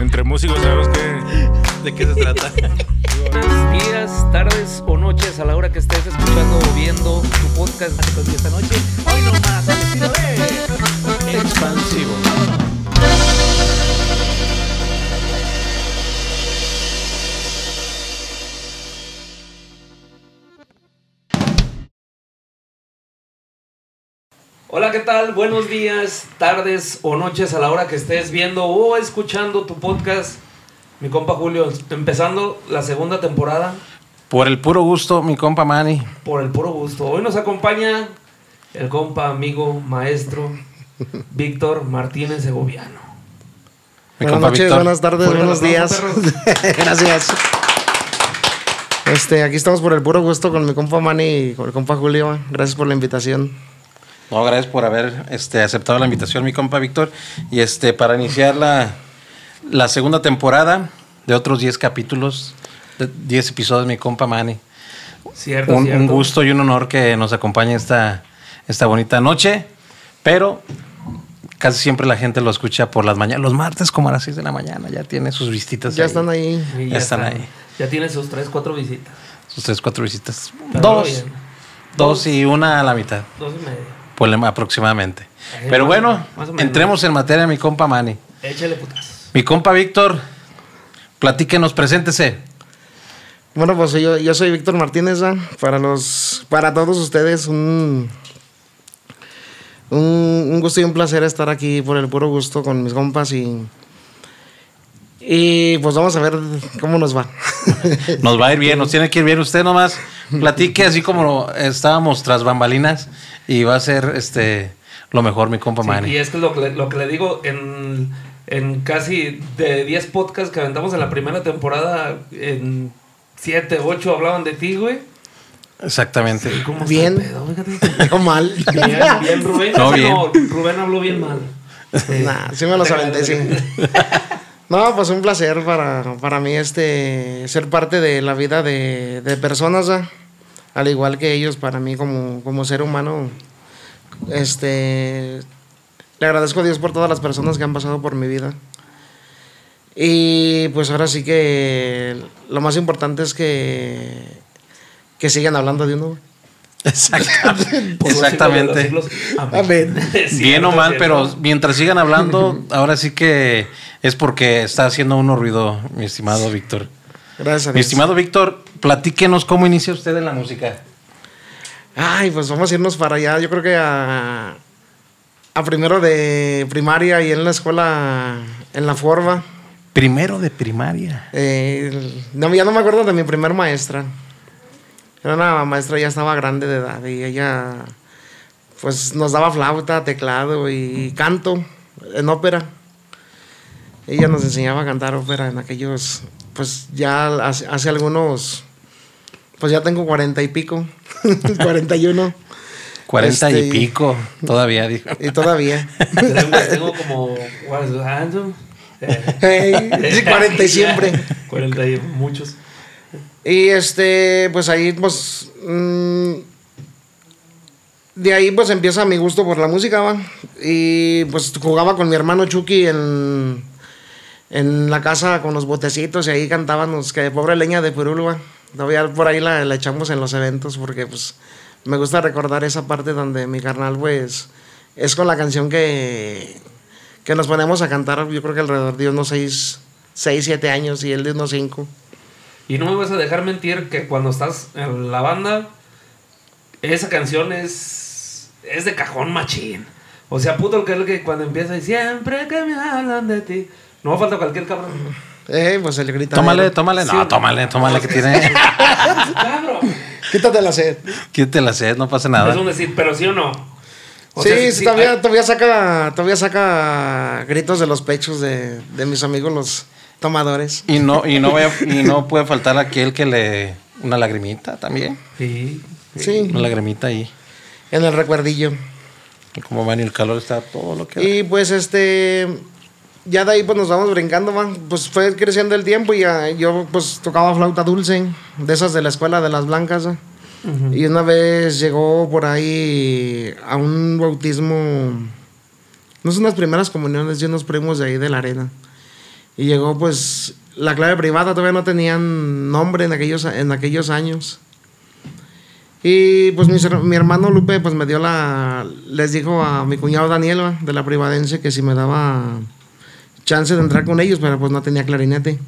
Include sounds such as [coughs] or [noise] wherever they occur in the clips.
Entre músicos sabemos que, de qué se trata. Buenos días, tardes o noches a la hora que estés escuchando o viendo tu podcast esta noche. Hoy nomás al estilo de Expansivo. Hola, ¿qué tal? Buenos días, tardes o noches a la hora que estés viendo o escuchando tu podcast. Mi compa Julio, empezando la segunda temporada Por el puro gusto, mi compa Manny. por el puro gusto. Hoy nos acompaña el compa, amigo, maestro Víctor Martínez Segoviano. Mi buenas compa noches, Víctor. buenas tardes, buenos días. [laughs] Gracias. Este, aquí estamos por el puro gusto con mi compa Manny y con el compa Julio. Gracias por la invitación. No, gracias por haber este, aceptado la invitación, mi compa Víctor. Y este, para iniciar la, la segunda temporada de otros 10 capítulos, de 10 episodios, mi compa Manny. Cierto, Un, cierto. un gusto y un honor que nos acompañe esta, esta bonita noche, pero casi siempre la gente lo escucha por las mañanas. Los martes como a las 6 de la mañana ya tiene sus visitas. Ya ahí. están ahí. Sí, Ya están ahí. Ya tiene sus tres, cuatro visitas. Sus 3, 4 visitas. Dos. bien. Dos y una a la mitad. Dos y media. Pues aproximadamente. Eh, Pero más bueno, entremos en materia, mi compa Manny. Échale putas. Mi compa Víctor, platíquenos, preséntese. Bueno, pues yo, yo soy Víctor Martínez. Para los, para todos ustedes, un, un, un gusto y un placer estar aquí por el puro gusto con mis compas y. Y pues vamos a ver cómo nos va. [laughs] Nos va a ir bien, nos tiene que ir bien. Usted nomás platique así como estábamos tras bambalinas y va a ser este lo mejor, mi compa Sí, Manny. y es que lo que, le- lo que le digo, en, en casi de 10 podcasts que aventamos en la primera temporada, en 7, 8 hablaban de ti, güey. Exactamente. ¿Cómo está Bien. pedo? No [laughs] mal. Bien, bien, Rubén. No, O sea, bien. no, Rubén habló bien mal. Sí. Nah, sí me los aventé, sí. [laughs] No, pues un placer para, para mí este ser parte de la vida de, de personas, al igual que ellos, para mí como, como ser humano. Este le agradezco a Dios por todas las personas que han pasado por mi vida. Y pues ahora sí que lo más importante es que, que sigan hablando de uno. Exactamente. [laughs] Por siglos Exactamente. siglos. Amén. [laughs] Bien o mal, pero mientras sigan hablando, [laughs] ahora sí que es porque está haciendo uno ruido, mi estimado Víctor. Gracias a Mi estimado Víctor, platíquenos cómo inicia usted en la música. Ay, pues vamos a irnos para allá. Yo creo que a, a primero de primaria y en la escuela, en la Forba. Primero de primaria. Eh, no, ya no me acuerdo de mi primer maestra. Era una maestra, ya estaba grande de edad y ella pues nos daba flauta, teclado y canto en ópera. Ella nos enseñaba a cantar ópera en aquellos, pues ya hace, hace algunos, pues ya tengo cuarenta y pico, [laughs] cuarenta y uno. Cuarenta y Este- pico, todavía dijo. Y todavía. Tengo, como. Hey, sí, 40 y siempre. 40 y muchos. Y este, pues ahí, pues. mm, de ahí, pues empieza mi gusto por la música, ¿va? Y pues jugaba con mi hermano Chucky en. En la casa con los botecitos y ahí cantábamos que pobre leña de Perú. Todavía por ahí la, la echamos en los eventos porque, pues, me gusta recordar esa parte donde mi carnal, pues, es con la canción que, que nos ponemos a cantar, yo creo que alrededor de unos 6, 6 7 años y él de unos 5. Y no me vas a dejar mentir que cuando estás en la banda, esa canción es. es de cajón machín. O sea, puto el que es el que cuando empieza y siempre que me hablan de ti. No falta cualquier cabrón. Eh, pues el grita. Tómale, tómale. No, Sí. tómale, tómale que tiene. [laughs] Cabrón. Quítate la sed. Quítate la sed, no pasa Es nada. un decir, pero sí o no. O sí, sea, sí, todavía, hay- todavía saca, todavía saca gritos de los pechos de, de mis amigos los tomadores. Y no, y no, voy a- y no puede faltar aquel que le. Una lagrimita también. Sí. Sí, Una lagrimita ahí. en el recuerdillo. Y Como van y el calor está todo lo que. Y pues este, ya de ahí pues nos vamos brincando, man. Pues fue creciendo el tiempo y ya, yo pues tocaba flauta dulce, de esas de la escuela de las blancas. ¿eh? Y una vez llegó por ahí a un bautismo, no son las primeras comuniones de unos primos de ahí de la arena. Y llegó pues la clave privada, todavía no tenían nombre en aquellos, en aquellos años. Y pues mi, mi hermano Lupe pues me dio la... Les dijo a mi cuñado Daniel de la privadense que si me daba chance de entrar con ellos, pero pues no tenía clarinete.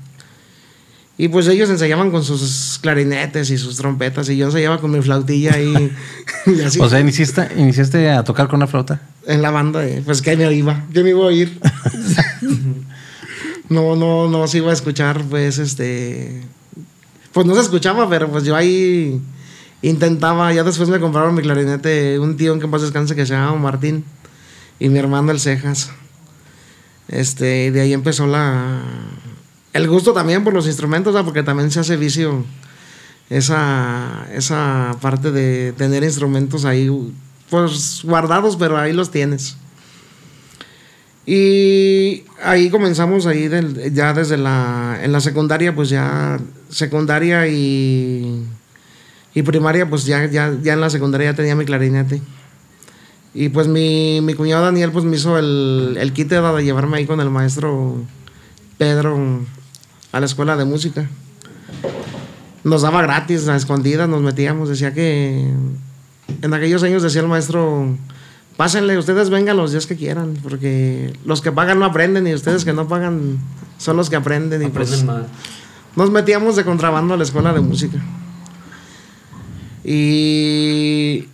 Y pues ellos ensayaban con sus clarinetes y sus trompetas y yo ensayaba con mi flautilla y, [laughs] y así O sea, iniciaste, iniciaste a tocar con una flauta. en la banda. eh, pues que me iba, yo me iba a oír. [laughs] no, no, no se iba a escuchar pues este... Pues no se escuchaba, pero pues yo ahí intentaba, ya después me compraron mi clarinete un tío en que paz descanse que se llamaba Martín y mi hermano el Cejas. Este, y de ahí empezó la el gusto también por los instrumentos, porque también se hace vicio esa esa parte de tener instrumentos ahí pues guardados, pero ahí los tienes. Y ahí comenzamos ahí ya desde la en la secundaria pues ya secundaria y y primaria, pues ya, ya, ya en la secundaria ya tenía mi clarinete. Y pues mi, mi cuñado Daniel pues me hizo el, el ¿verdad? de llevarme ahí con el maestro Pedro a la escuela de música. Nos daba gratis, a escondidas nos metíamos. Decía que en aquellos años decía el maestro, pásenle, ustedes vengan los días que quieran, porque los que pagan no aprenden y ustedes que no pagan son los que aprenden. Y pues, Aprenden más. nos metíamos de contrabando a la escuela de música. Y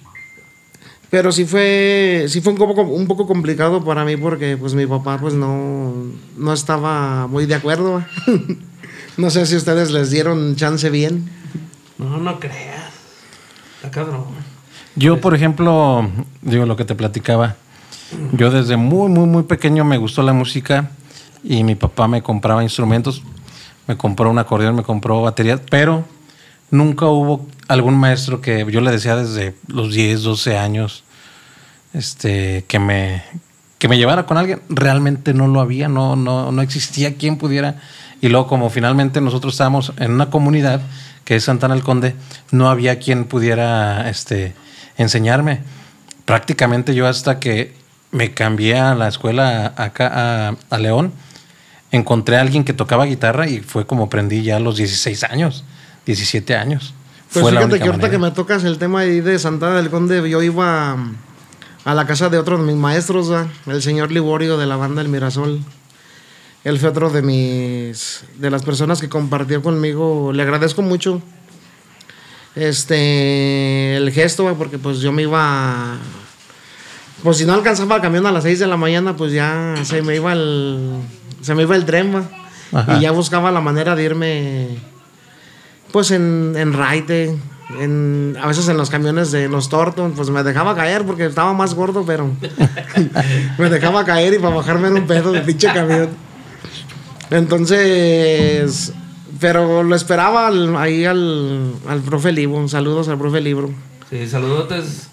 pero sí fue sí fue un poco un poco complicado para mí porque pues mi papá pues no no estaba muy de acuerdo. [laughs] no sé si ustedes les dieron chance bien. No, no creas. Está cabrón. Yo, por ejemplo, digo lo que te platicaba. Yo desde muy, muy, muy pequeño me gustó la música y mi papá me compraba instrumentos. Me compró un acordeón, me compró baterías, pero nunca hubo algún maestro que yo le decía desde los 10, 12 años este, que, me, que me llevara con alguien. Realmente no lo había, no, no, no existía quien pudiera. Y luego, como finalmente nosotros estábamos en una comunidad que es Santana el Conde, no había quien pudiera este, enseñarme. Prácticamente yo hasta que me cambié a la escuela acá a, a León, encontré a alguien que tocaba guitarra y fue como aprendí ya a los 16 años, 17 años. Pues fue fíjate que ahorita manera. que me tocas el tema ahí de Santana del Conde, yo iba a, a la casa de otro de mis maestros, el señor Liborio de la banda El Mirasol. Él fue otro de mis de las personas que compartió conmigo. Le agradezco mucho este el gesto, porque pues yo me iba pues si no alcanzaba el camión a las 6 de la mañana, pues ya se me iba el se me iba el tren, y ya buscaba la manera de irme pues en, en raite, en, a veces en los camiones de los Torton, pues me dejaba caer porque estaba más gordo, pero [laughs] me dejaba caer y para bajarme en un pedo de pinche camión. Entonces, pero lo esperaba al- ahí al, al profe Libro, saludos al profe Libro. Sí, saludotes.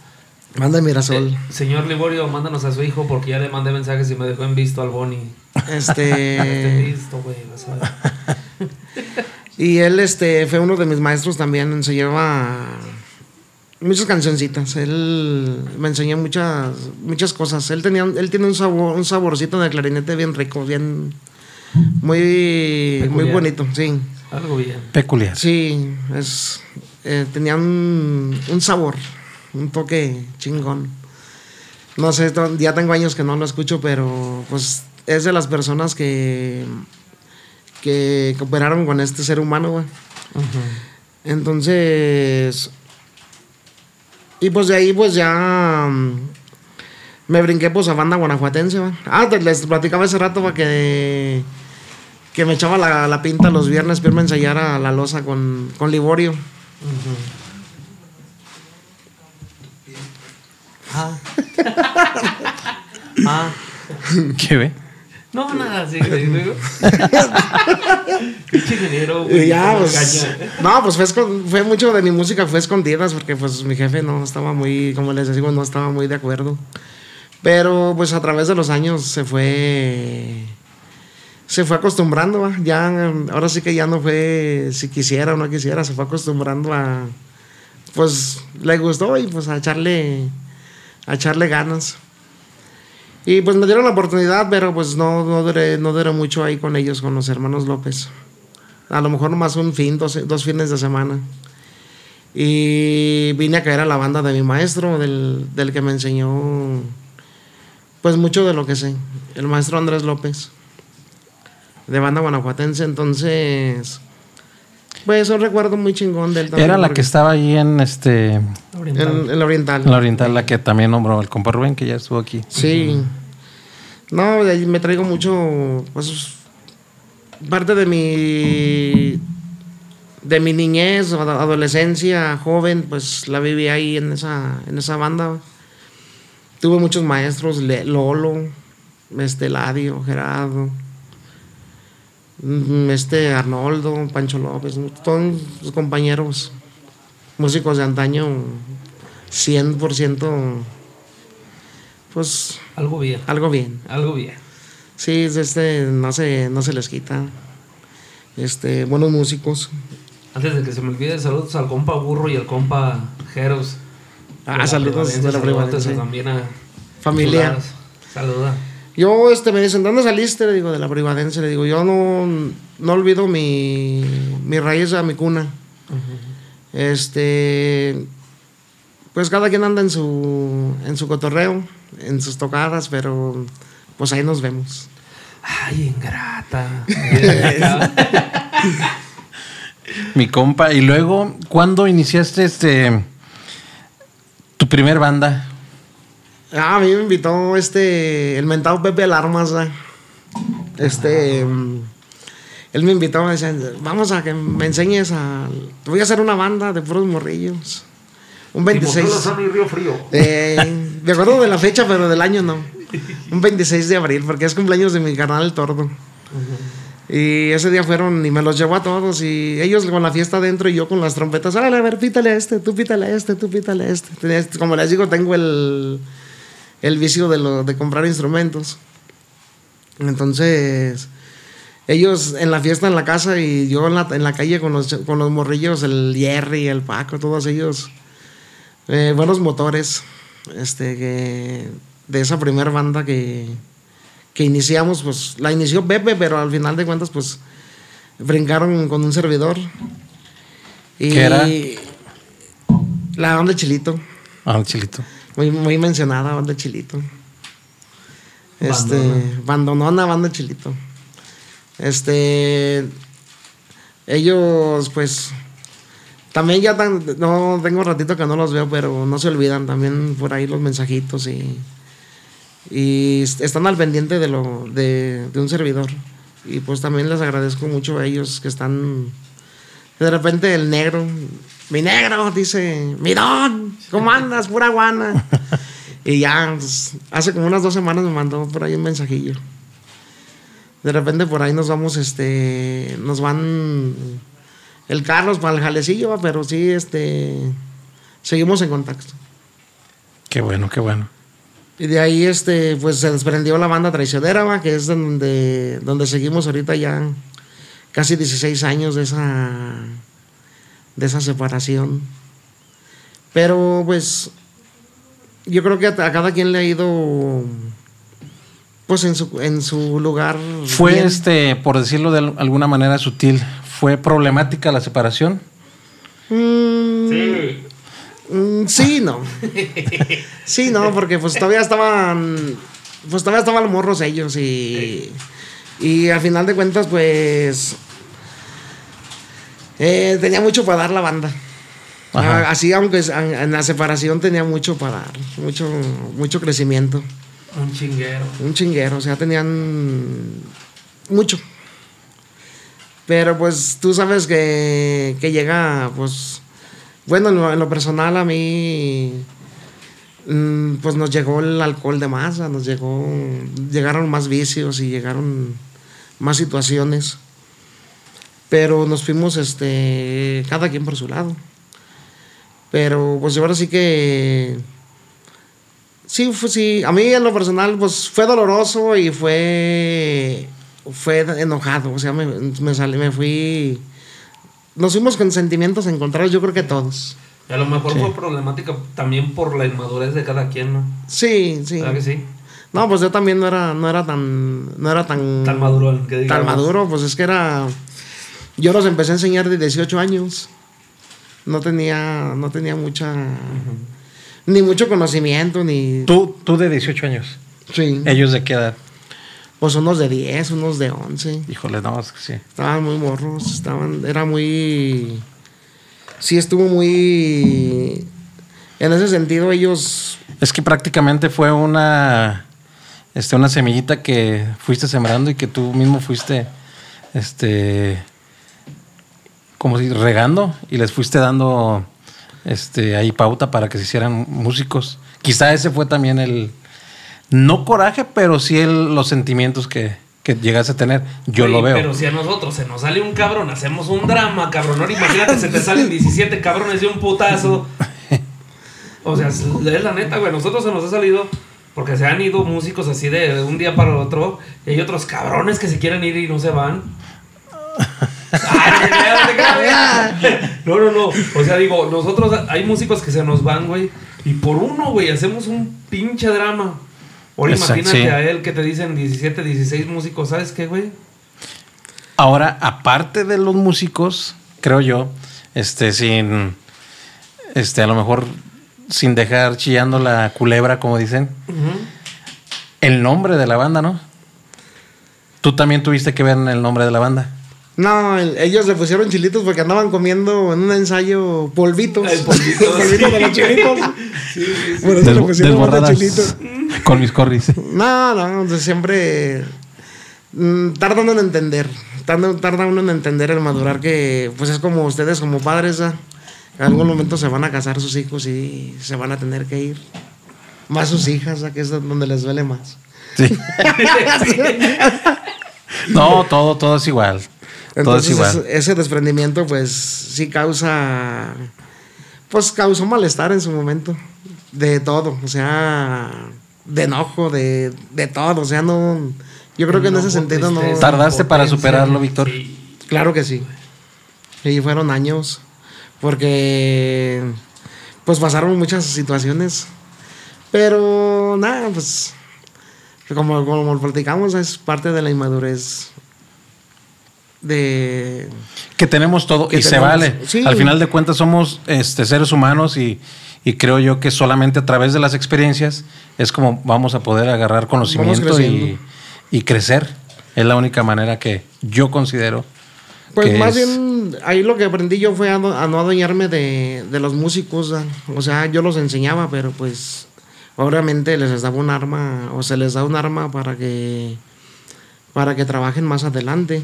Manda Mirasol. Eh, señor Liborio, mándanos a su hijo porque ya le mandé mensajes y me dejó en visto al Boni. Este, [laughs] listo, güey, [laughs] y él este, fue uno de mis maestros también, se lleva muchas cancioncitas. Él me enseñó muchas, muchas cosas. Él, tenía, él tiene un, sabor, un saborcito de clarinete bien rico, bien, muy, muy bonito, sí. Algo bien. Peculiar. Sí, es, eh, tenía un, un sabor, un toque chingón. No sé, ya tengo años que no lo escucho, pero pues es de las personas que, que cooperaron con este ser humano, güey. Entonces, y pues de ahí pues ya mm, me brinqué pues a banda guanajuatense, ¿va? Ah, te- les platicaba hace rato, ¿va? que que me echaba la, la pinta los viernes para irme a ensayar a la loza con, con Liborio. Ah. [laughs] ah. ¿Qué ve? No, nada, sí, [laughs] ingeniero, ya, pues, no, pues fue, fue mucho de mi música, fue escondidas, porque pues mi jefe no estaba muy, como les digo, no estaba muy de acuerdo. Pero pues a través de los años se fue, se fue acostumbrando, ya, ahora sí que ya no fue si quisiera o no quisiera, se fue acostumbrando a, pues le gustó y pues a echarle, a echarle ganas. Y pues me dieron la oportunidad, pero pues no, no, duré, no duré mucho ahí con ellos, con los hermanos López. A lo mejor nomás un fin, dos, dos fines de semana. Y vine a caer a la banda de mi maestro, del, del que me enseñó pues mucho de lo que sé, el maestro Andrés López, de banda guanajuatense. Entonces, pues un recuerdo muy chingón del Era la que estaba ahí en este. Oriental. En, en la Oriental. En la oriental, la que también nombró el compa Rubén, que ya estuvo aquí. Sí. No, de ahí me traigo mucho, pues, parte de mi, de mi niñez, ad- adolescencia, joven, pues la viví ahí en esa, en esa banda. Tuve muchos maestros, Lolo, este Ladio, Gerardo, este Arnoldo, Pancho López, todos los compañeros músicos de antaño, 100%, pues Algo bien. algo bien. Algo bien. Sí, es este, no se, no se les quita. Este, buenos músicos. Antes de que se me olvide, saludos al compa Burro y al compa Jeros. Ah, De la saludos de la Privadense. también a Familia. Saluda. Yo, este, me dicen, ¿dónde saliste? Le digo, de la privadense. Le digo, yo no, no olvido mi, mi raíz a mi cuna. Este, pues cada quien anda en su, en su cotorreo, en sus tocadas, pero pues ahí nos vemos. Ay, ingrata. Mi compa. Y luego, ¿cuándo iniciaste este. tu primer banda? Ah, a mí me invitó este, el mentado Pepe Alarmas. ¿verdad? Este, él me invitó, me decía, vamos a que me enseñes a. te Voy a hacer una banda de puros morrillos. Un 26. y Río Frío. Eh, me acuerdo de la fecha, pero del año no. Un 26 de abril, porque es cumpleaños de mi carnal el tordo. Y ese día fueron y me los llevó a todos y ellos con la fiesta adentro y yo con las trompetas, "Árale, a ver, pítale a este, tú pítale a este, tú pítale a este. Como les digo, tengo el, el vicio de, lo, de comprar instrumentos. Entonces, ellos en la fiesta en la casa y yo en la, en la calle con los, con los morrillos, el Jerry, el Paco, todos ellos, eh, buenos motores, este, que, de esa primera banda que, que iniciamos, pues la inició Pepe, pero al final de cuentas, pues brincaron con un servidor. Y ¿Qué era? La banda Chilito, Ah, chilito. Muy, muy mencionada, banda Chilito. Este, bandonona, banda Chilito. Este, ellos, pues, también ya tan, no tengo ratito que no los veo, pero no se olvidan también por ahí los mensajitos y, y est- están al pendiente de lo de, de un servidor. Y pues también les agradezco mucho a ellos que están de repente el negro, mi negro, dice, mi don, ¿cómo andas? Pura guana. [laughs] y ya, pues, hace como unas dos semanas me mandó por ahí un mensajillo. De repente por ahí nos vamos, este, nos van el Carlos para el jalecillo, pero sí, este, seguimos en contacto. Qué bueno, qué bueno. Y de ahí, este, pues se desprendió la banda traicionera, va, que es donde, donde seguimos ahorita ya casi 16 años de esa, de esa separación. Pero pues yo creo que a, cada quien le ha ido pues en su, en su lugar. Fue bien. este, por decirlo de al- alguna manera sutil, ¿fue problemática la separación? Mm, Sí. Mm, sí, no. [laughs] Sí, no, porque pues todavía estaban. Pues todavía estaban los morros ellos y. Y al final de cuentas, pues. Eh, tenía mucho para dar la banda. Ajá. Ah, Así, aunque en la separación tenía mucho para dar. Mucho, mucho crecimiento. Un chinguero. Un chinguero, o sea, tenían mucho. Pero pues tú sabes que, que llega, pues, bueno, en lo, en lo personal a mí, mm, pues nos llegó el alcohol de masa, nos llegó, llegaron más vicios y llegaron más situaciones. Pero nos fuimos, este, cada quien por su lado. Pero pues ahora sí que Sí, fue, sí. A mí en lo personal, pues fue doloroso y fue, fue enojado. O sea, me, me salí, me fui. Nos fuimos con sentimientos encontrados, yo creo que todos. Y a lo mejor fue problemática también por la inmadurez de cada quien, ¿no? Sí, sí. ¿Verdad que sí? No, pues yo también no era, no era tan, no era tan, Tan madurón, que tan maduro, pues es que era, yo los empecé a enseñar de 18 años. No tenía, no tenía mucha, ni mucho conocimiento, ni, Tú, tú de 18 años. sí, ¿Ellos de qué edad? pues unos de 10, unos de 11. Híjole, no, es que sí. Estaban muy morros, estaban, era muy, sí estuvo muy, en ese sentido ellos, Es que prácticamente fue una, este, una semillita que fuiste sembrando y que tú mismo fuiste, este, como si regando y les fuiste dando, este, ahí pauta para que se hicieran músicos. Quizá ese fue también el, no coraje, pero sí el- los sentimientos que, que llegaste a tener. Yo lo veo. Pero si a nosotros se nos sale un cabrón, hacemos un drama, cabrón. Ahora imagínate, se te salen 17 cabrones de un putazo. O sea, es la neta, güey. Nosotros se nos ha salido porque se han ido músicos así de un día para otro. Y hay otros cabrones que se quieren ir y no se van. Ay, no no. No, no, no. O sea, digo, nosotros hay músicos que se nos van, güey. Y por uno, güey, hacemos un pinche drama. Ahora Exacto, imagínate sí. a él que te dicen 17, 16 músicos. ¿Sabes qué, güey? Ahora, aparte de los músicos, creo yo, este, sin, este, a lo mejor sin dejar chillando la culebra, como dicen, el nombre de la banda, ¿no? Tú también tuviste que ver en el nombre de la banda. No, el- ellos le pusieron chilitos porque andaban comiendo en un ensayo polvitos. El polvito, [laughs] polvitos de los chilitos. Sí, sí, sí. Por eso le pusieron chilitos. con mis corris. No, no, siempre mm, tarda uno en entender. Tarda, tarda uno en entender el madurar que, pues es como ustedes como padres, ¿ah? en algún momento se van a casar sus hijos y se van a tener que ir. Más sus hijas, ¿ah? que es donde les duele más. Sí. [laughs] [laughs] No, todo, todo es igual. Todo es Entonces igual. ese- ese desprendimiento pues sí causa, pues causó malestar en su momento. De todo, o sea, de enojo, de, de todo, o sea, no... Yo creo que en ese sentido no... ¿Tardaste para superarlo, Víctor? Sí. Claro que sí. Y fueron años. Porque pues pasaron muchas situaciones. Pero nada, pues como, como platicamos, es parte de la inmadurez de... Que tenemos todo Que y se tenemos- vale. sí. Al final de cuentas somos este, seres humanos y, y creo yo que solamente a través de las experiencias es como vamos a poder agarrar conocimiento y, y crecer. Es la única manera que yo considero. Pues que más es- bien, ahí lo que aprendí yo fue a no, a no adueñarme de, de los músicos. O sea, yo los enseñaba, pero pues obviamente les daba un arma o se les da un arma para que, para que trabajen más adelante.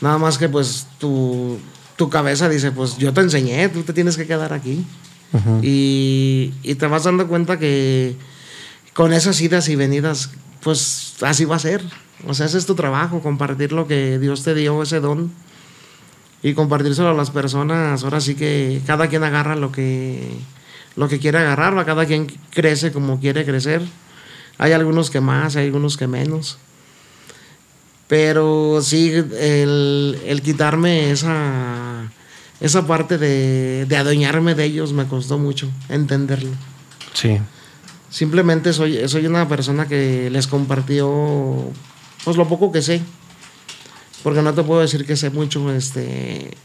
Nada más que pues tu, tu cabeza dice, pues yo te enseñé, tú te tienes que quedar aquí. Y, y te vas dando cuenta que con esas idas y venidas, pues así va a ser. O sea, ese es tu trabajo, compartir lo que Dios te dio, ese don, y compartírselo a las personas. Ahora sí que cada quien agarra lo que, lo que quiere agarrar, cada quien crece como quiere crecer. Hay algunos que más, hay algunos que menos. Pero sí, el, el quitarme esa, esa parte de, de adueñarme de ellos me costó mucho entenderlo. Sí. Simplemente soy, soy una persona que les compartió pues lo poco que sé. Porque no te puedo decir que sé mucho, este...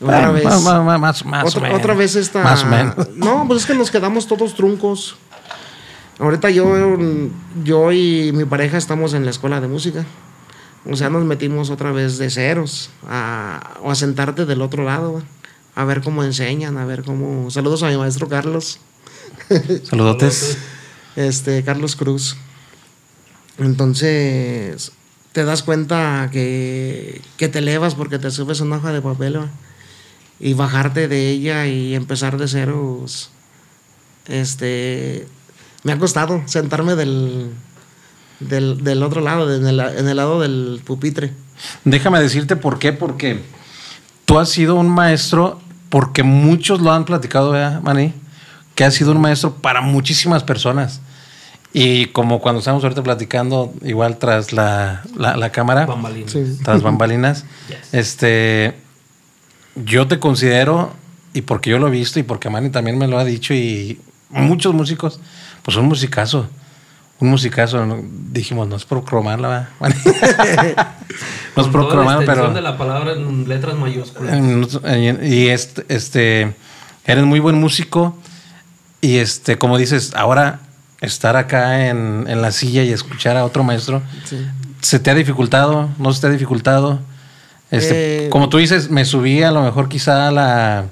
Otra Ah, vez... Más, más, más, otra, menos. otra vez esta... Más o menos. [laughs] No, pues es que nos quedamos todos truncos. Ahorita yo, yo y mi pareja estamos en la escuela de música. O sea, nos metimos otra vez de ceros a, o a sentarte del otro lado, a ver cómo enseñan, a ver cómo... Saludos a mi maestro Carlos, [laughs] Saludotes. este Carlos Cruz. Entonces, te das cuenta que, que te elevas porque te subes una hoja de papel ¿va? y bajarte de ella y empezar de ceros. Este, me ha costado sentarme del, del, del otro lado, en el, en el lado del pupitre. Déjame decirte por qué, porque tú has sido un maestro, porque muchos lo han platicado, ¿verdad, Manny? Que has sido un maestro para muchísimas personas. Y como cuando estamos ahorita platicando, igual tras la, la- la cámara, Bambalinas. Sí. tras bambalinas, [laughs] Yes. este, yo te considero, y porque yo lo he visto, y porque Manny también me lo ha dicho, y muchos músicos, pues un musicazo. Un musicazo. ¿no? Dijimos, no es por cromarla, ¿va? no es por extensión pero. de la palabra en letras mayúsculas. Y este, este, eres muy buen músico. Y este, como dices, ahora estar acá en, en la silla y escuchar a otro maestro, Sí. ¿se te ha dificultado? ¿No se te ha dificultado? Este, Eh, como tú dices, me subí a lo mejor quizá a la,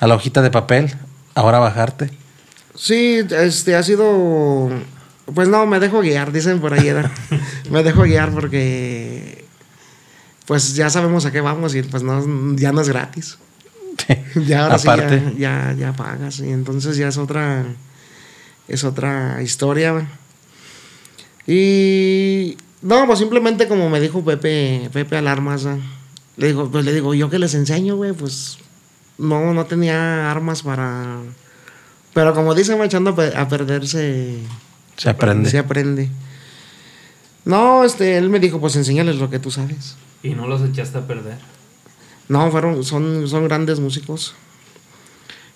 a la hojita de papel, ahora bajarte. Sí, este ha sido. Pues no, me dejo guiar, dicen por ahí. [laughs] me dejo guiar porque. Pues ya sabemos a qué vamos y pues no, ya no es gratis. [laughs] Ya ahora Aparte. sí ya, ya, ya pagas. Y entonces ya es otra. Es otra historia. Y. No, pues simplemente como me dijo Pepe, Pepe Alarmas, le digo, pues le digo, yo que les enseño, güey, pues no, no tenía armas para. Pero como dicen, echando a perderse Se aprende. se aprende. No, este, él me dijo, pues enséñales lo que tú sabes. Y no los echaste a perder. No, fueron, son, son grandes músicos.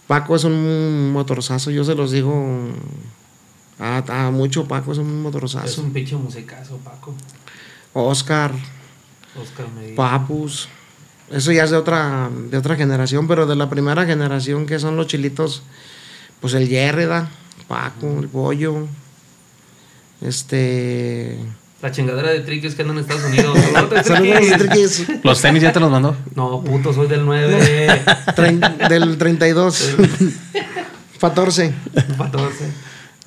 Paco es un motorzazo, yo se los digo a, a mucho Paco es un Es motorzazo. un pinche musicazo, Paco. Oscar, Oscar Medina. Papus, eso ya es de otra, de otra generación, pero de la primera generación que son los chilitos, pues el Yérreda, Paco, el Pollo, este... La chingadera de triques que andan en Estados Unidos. [laughs] Saludos. ¿Los tenis ya te los mandó? No, puto, soy del 9. [laughs] Trein- del 32. 14. 14.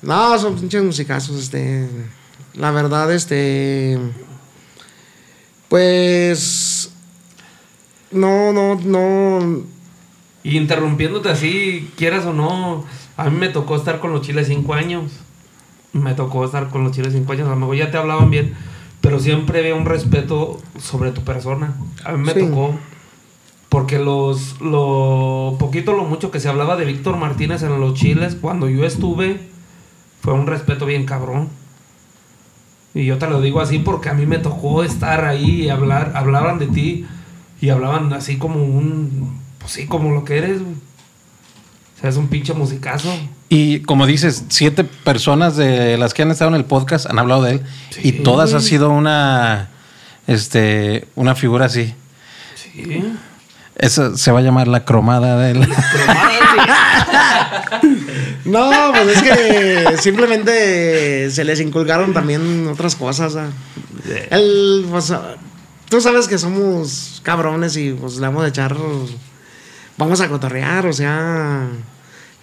No, son pinches musicazos, este. La verdad, este. Pues. No, no, no. Y interrumpiéndote así, quieras o no, a mí me tocó estar con los chiles 5 años. Me tocó estar con los chiles 5 años. A lo mejor ya te hablaban bien, pero siempre había un respeto sobre tu persona. A mí me Sí. tocó. Porque los, lo poquito, lo mucho que se hablaba de Víctor Martínez en los chiles, cuando yo estuve, fue un respeto bien cabrón. Y yo te lo digo así porque a mí me tocó estar ahí y hablar, hablaban de ti y hablaban así como un, pues sí, como lo que eres. O sea, es un pinche musicazo. Y como dices, siete personas de las que han estado en el podcast han hablado de él y todas ha sido una, este, una figura así. Sí. Eso se va a llamar la cromada de él. [laughs] No, pues es que simplemente se les inculcaron también otras cosas. ¿ah? El, pues, ah, tú sabes que somos cabrones y pues le vamos a echar. Vamos a cotorrear, o sea.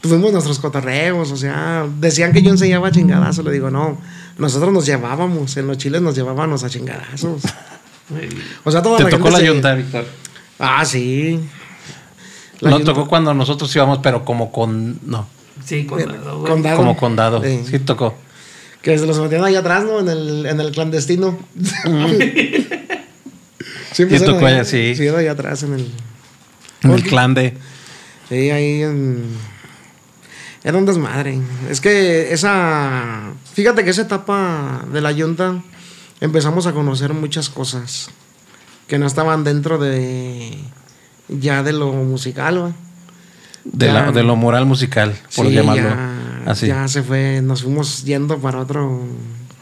Tuvimos nuestros cotorreos, o sea. Decían que yo enseñaba chingadazos. Le digo, no. Nosotros nos llevábamos, en los chiles nos llevábamos a chingadazos. [laughs] O sea, toda Te la tocó gente la se- yunta, Víctor. Ah, sí. La No yunta. tocó cuando nosotros íbamos, pero como con. No, Sí, condado. Condado. como condado. Sí. Sí, tocó. Que se los metían ahí atrás, ¿no? En el, en el clandestino. [laughs] sí, Y tocó allá, sí. Sí, era allá atrás en el. En el clan de. Sí, ahí en. Era un desmadre. Es que esa. Fíjate que esa etapa de la yunta empezamos a conocer muchas cosas que no estaban dentro de. ya de lo musical, ¿va? De, Ya. la- de lo moral musical, por Sí, llamarlo ya, así. Ya se fue, nos fuimos yendo para otro,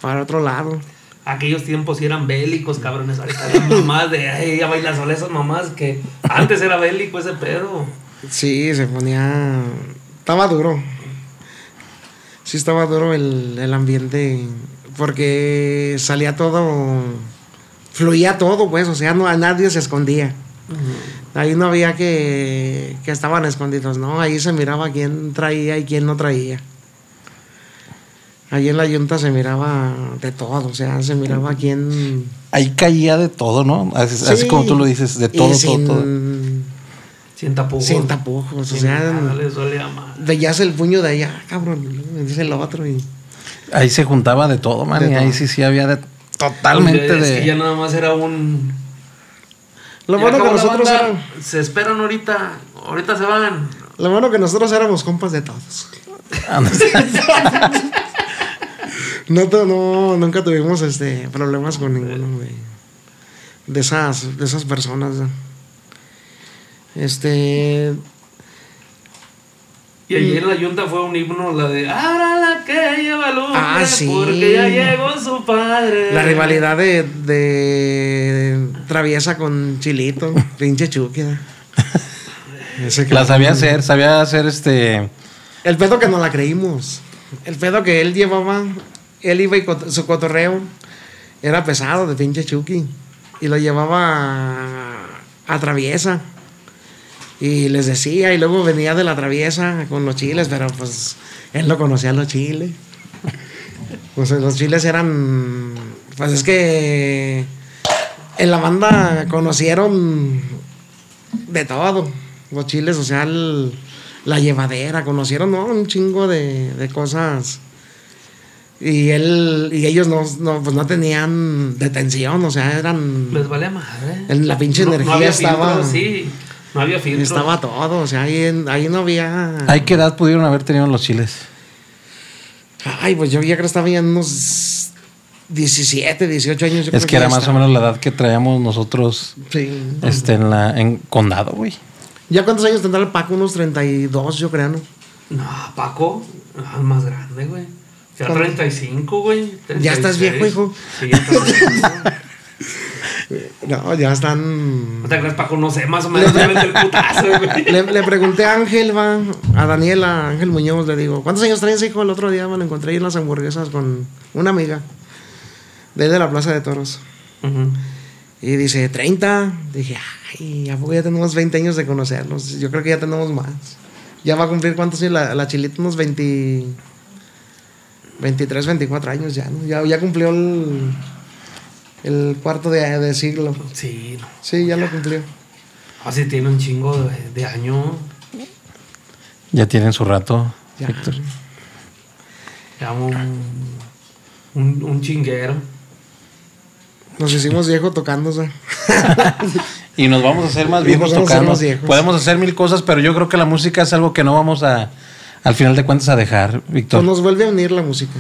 para otro lado. Aquellos tiempos sí eran bélicos, cabrones. Ahorita las [laughs] mamás de, ay, ya bailas sola esas mamás que antes era bélico ese pedo. Sí, se ponía. Estaba duro. Sí, estaba duro el, el ambiente. Porque salía todo. Fluía todo, pues. O sea, no, a nadie se escondía. Ahí no había que, que estaban escondidos, ¿no? Ahí se miraba quién traía y quién no traía. Ahí en la yunta se miraba de todo, o sea, se miraba quién. Ahí caía de todo, ¿no? Así, así Sí, como tú lo dices, de y todo, todo, sin, tapujos. Sin tapujos, o sea. nada, le solía mal. veías el puño de allá, cabrón, y dice el otro y Ahí se juntaba de todo, man. De y ahí sí, sí había de totalmente Es de. que ya nada más era un. lo bueno que nosotros banda, Se esperan ahorita. Ahorita se van. lo bueno que nosotros éramos compas de todos. No, [laughs] tu- no nunca tuvimos este problemas con ninguno de, de esas de esas personas. ¿no? Este Y allí en la yunta fue un himno, la de Ahora la que lleva lumbre, Ah, sí. porque ya llegó su padre. La rivalidad de, de Traviesa con Chilito, pinche Chucky. [laughs] ¿eh? La sabía hacer, sabía hacer este. El pedo que no la creímos. El pedo que él llevaba, él iba y su cotorreo era pesado de pinche Chucky. Y lo llevaba a, a Traviesa. Y les decía, y luego venía de la Traviesa con los chiles, pero pues él no conocía los chiles. [laughs] Pues los chiles eran. Pues es que en la banda conocieron de todo. Los chiles, o sea, el- la llevadera, conocieron ¿no? un chingo de, de cosas. Y él y ellos no, no, pues no tenían detención, o sea, eran. Les vale madre. En la pinche energía estaba- sí, no había filtro. Estaba todo, o sea, ahí, en- ahí no había. ¿Ay qué edad pudieron haber tenido los chiles? Ay, pues yo ya creo que estaba ya en unos 17, 18 años. yo Es creo que era más o menos la edad que traíamos nosotros Sí. este, en la en condado, güey. ¿Ya cuántos años tendrá el Paco? Unos 32, yo creo, ¿no? No, Paco, ah, más grande, güey. Ya ¿Cuánto? 35, güey. Ya estás 36. viejo, hijo. Sí, ya estás viejo. [laughs] [laughs] No, ya están. No te creas, Paco, no sé, más o menos el putazo, güey. [laughs] Le, le pregunté a Ángel, va, a Daniela, a Ángel Muñoz, le digo, ¿cuántos años traes, hijo? El otro día me lo encontré ahí en las hamburguesas con una amiga de la Plaza de Toros. Ujú. Y dice, 30. Dije, ay, ¿a poco ya tenemos 20 años de conocernos? Yo creo que ya tenemos más. Ya va a cumplir, ¿cuántos años? La, la chilita, unos 20, 23, 24 años ya, ¿no? Ya, ya cumplió el, el cuarto de, de siglo. Sí, no. Sí, ya lo cumplió. Así tiene un chingo de, de años. Ya tienen su rato, Ya. Víctor. Ya un, un, un chinguero. Nos hicimos viejos sea. [laughs] Y nos vamos a hacer más viejos nos vamos a hacer tocando. más viejos. Podemos hacer mil cosas, pero yo creo que la música es algo que no vamos a, al final de cuentas, a dejar, Víctor. Pues nos vuelve a unir la música.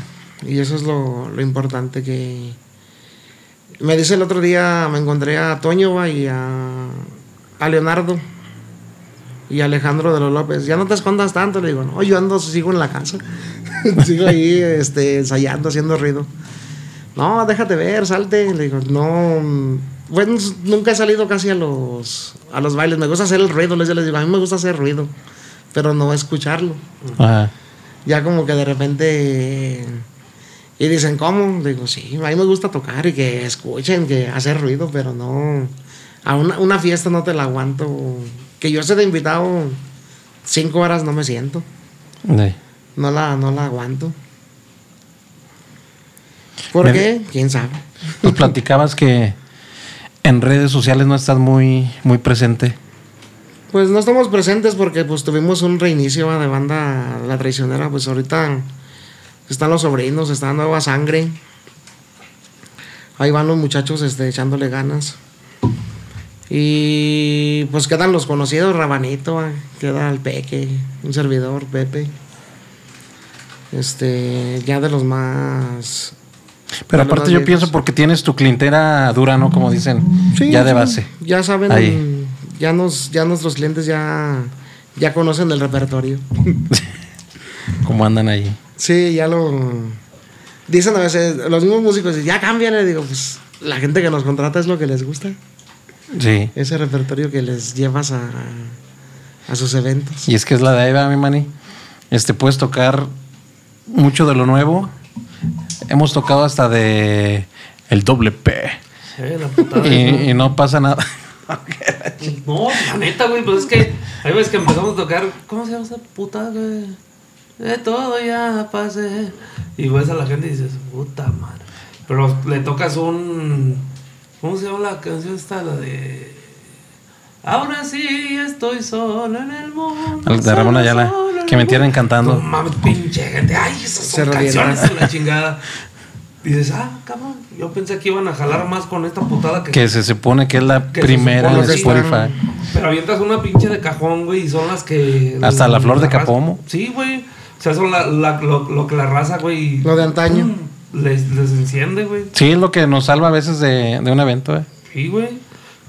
Y eso es lo, lo importante que... Me dice el otro día, me encontré a Toño y a, a Leonardo y a Alejandro de los López. Ya no te escondas tanto, le digo, no, yo ando, sigo en la casa. [laughs] sigo ahí este, ensayando, haciendo ruido. No, déjate ver, salte. Le digo, no. Bueno, nunca he salido casi a los, a los bailes. Me gusta hacer el ruido. Les, les digo, a mí me gusta hacer ruido, pero no escucharlo. Ajá. Ya como que de repente... Y dicen, ¿cómo? Digo, sí, a mí me gusta tocar y que escuchen, que hacer ruido, pero no... A una, una fiesta no te la aguanto. Que yo esté de invitado cinco horas no me siento. Sí. No la, no la aguanto. ¿Por Me- qué? ¿Quién sabe? Nos platicabas que en redes sociales no estás muy, muy presente. Pues no estamos presentes porque pues tuvimos un reinicio de banda La Traicionera. Pues ahorita están los sobrinos, está Nueva Sangre. Ahí van los muchachos este, echándole ganas. Y pues quedan los conocidos, Rabanito, ¿va? queda el Peque, un servidor, Pepe. Este, ya de los más... Pero aparte yo pienso porque tienes tu clientera dura, ¿no? Como dicen, Sí, ya de base. Ya saben, Ahí. ya nos, ya nuestros clientes ya, ya conocen el repertorio. [laughs] ¿Cómo andan ahí? Sí, ya lo dicen a veces, los mismos músicos dicen, ya cámbiale, digo, pues la gente que nos contrata es lo que les gusta, Sí. ese repertorio que les llevas a, a sus eventos. Y es que es la de Eva, mi mani. Este, puedes tocar mucho de lo nuevo. Hemos tocado hasta de el doble P. Eh, la putada. Y, y no pasa nada. [laughs] No, la neta, güey, pues es que hay veces que empezamos a tocar, ¿cómo se llama esa puta, güey? De todo ya pasé. Y ves a la gente y dices, puta madre. Pero le tocas un. ¿Cómo se llama la canción esta? La de. Ahora sí estoy solo en el mundo. El de Ramón Ayala, que me tienen mundo". cantando. No mames, pinche gente. Ay, esas Se son canciones de la chingada. Dices, ah, cabrón. Yo pensé que iban a jalar más con esta putada que. Que se supone que es la Que primera de Spotify. están- Pero avientas una pinche de cajón, güey, y son las que. Hasta la flor de Capomo. Sí, güey. O sea, son la, la- lo, lo que la raza, güey. Lo de antaño. Les, les enciende, güey. Sí, es lo que nos salva a veces de, de un evento. ¿eh? Sí, güey.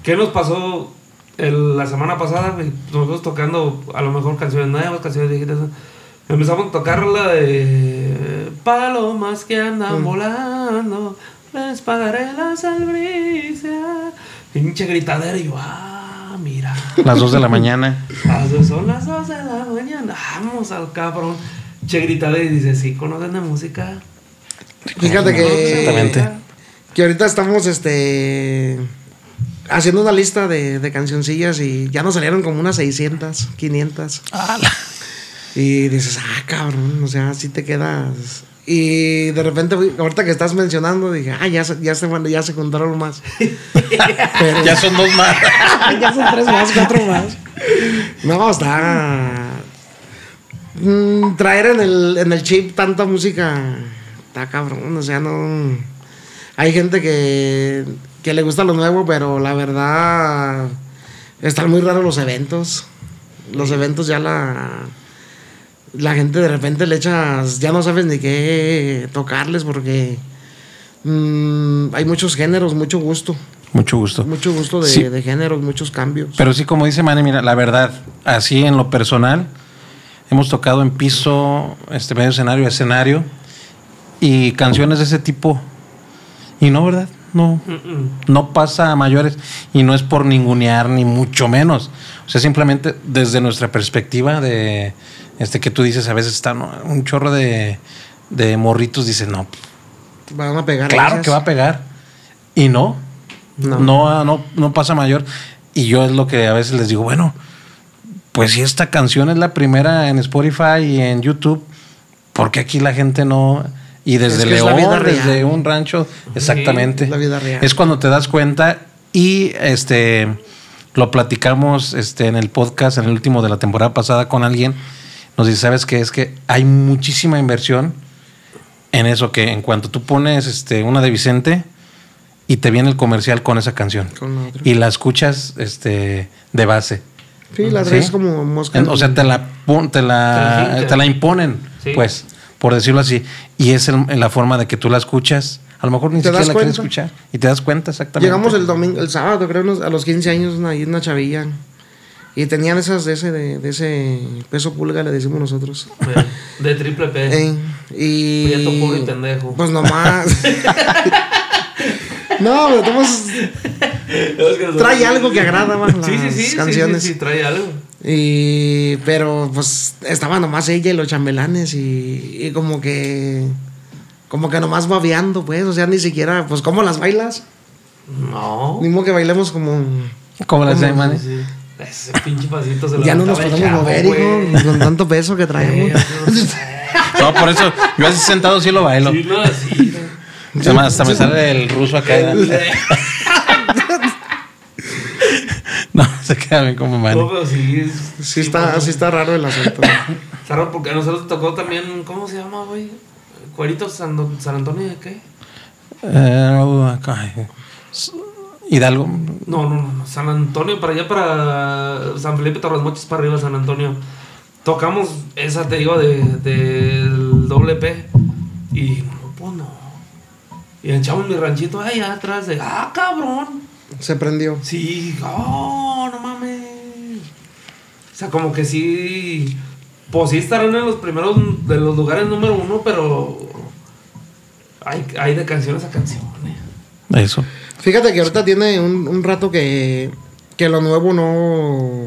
¿Qué nos pasó el- la semana pasada, güey, nosotros tocando a lo mejor canciones nuevas, canciones viejitas. Empezamos a tocar la de Palomas que andan volando, les pagaré las albricias. Pinche gritadera y yo, ah, mira. Las 2 de la mañana. Las dos son las dos de la mañana. Vamos al cabrón. Che gritadera y dice, sí, conocen de música. Fíjate que. Exactamente. Que ahorita estamos este haciendo una lista de, de cancioncillas y ya nos salieron como unas 600, 500. Y dices, ah, cabrón, o sea, así te quedas. Y de repente, ahorita que estás mencionando, dije, ah, ya, se- ya, se, bueno, ya se contaron más. [laughs] Pero Ya son dos más. [laughs] ya son tres más, cuatro más. No, está. Mm, traer en el, en el chip tanta música está cabrón. O sea, no. Hay gente que, que le gusta lo nuevo, pero la verdad. Están muy raros los eventos. Los eventos ya la. La gente de repente le echas. Ya no sabes ni qué tocarles porque. mm, hay muchos géneros, mucho gusto. Mucho gusto. Mucho gusto de, Sí. de géneros, muchos cambios. Pero sí, como dice Manny, mira, la verdad, así en lo personal, hemos tocado en piso, este medio escenario, escenario, y canciones de ese tipo. Y no, ¿verdad? No, no pasa a mayores. Y no es por ningunear, ni mucho menos. O sea, simplemente desde nuestra perspectiva de este que tú dices, a veces están un chorro de, de morritos, dicen, no, Van a pegar. Claro esas. que va a pegar. Y no. No. No. No, no, pasa mayor. Y yo es lo que a veces les digo, bueno, pues si esta canción es la primera en Spotify y en YouTube, ¿por qué aquí la gente no? Y desde Es que León, desde un rancho, exactamente. la vida real. Es cuando te das cuenta y este lo platicamos este en el podcast, en el último de la temporada pasada con alguien. Nos dice, ¿sabes qué? Es que hay muchísima inversión en eso que en cuanto tú pones este una de Vicente y te viene el comercial con esa canción Con y la escuchas este de base. Sí, la ¿Sí? traes como mosca. En- o sea, te la pon- te Te la te la imponen, Sí. pues, por decirlo así. Y es el- la forma de que tú la escuchas. A lo mejor ni siquiera la quieres escuchar. Y te das cuenta exactamente. Llegamos el domingo, el sábado, creo, unos- a los 15 años, una, una chavilla. Y tenían esas de ese, de, de ese peso pulga, le decimos nosotros. De, de triple P. [laughs] Eh, y. Prieto, pobre y pendejo. Pues nomás. [laughs] no, pero todos- trae algo que agrada más las Sí, sí, sí, canciones. Sí, sí, trae algo. Y, pero pues estaba nomás ella y los chambelanes y, y como que como que nomás babeando pues, o sea, ni siquiera, pues ¿cómo las bailas? No. Ni modo que bailemos como... Como las Manny. Sí. Ese pinche pasito se lo Ya no nos podemos chavo, mover, hijo, con tanto peso que traemos. No, por eso, yo así sentado sí lo bailo. Sí, no. Se me- hasta me sale el ruso acá. [laughs] No, se queda bien como Manny. No, pero sí. es- Sí está, pues, sí está raro el asunto. Está raro porque a nosotros tocó también, ¿cómo se llama, güey? Cuerito San, San Antonio de qué? Eh, ay, Hidalgo. No, no, no, San Antonio, para allá, para San Felipe Torres para arriba, San Antonio. Tocamos esa, te digo, de, del doble P. Y no, pues no. Y echamos mi ranchito allá atrás de, ah, cabrón. Se prendió. Sí, oh, no mames. O sea, como que sí. Pues sí estarán en los primeros de los lugares número uno, pero. Hay, hay de canciones a canciones. Eso. Fíjate que ahorita tiene un, un rato que, que lo nuevo no.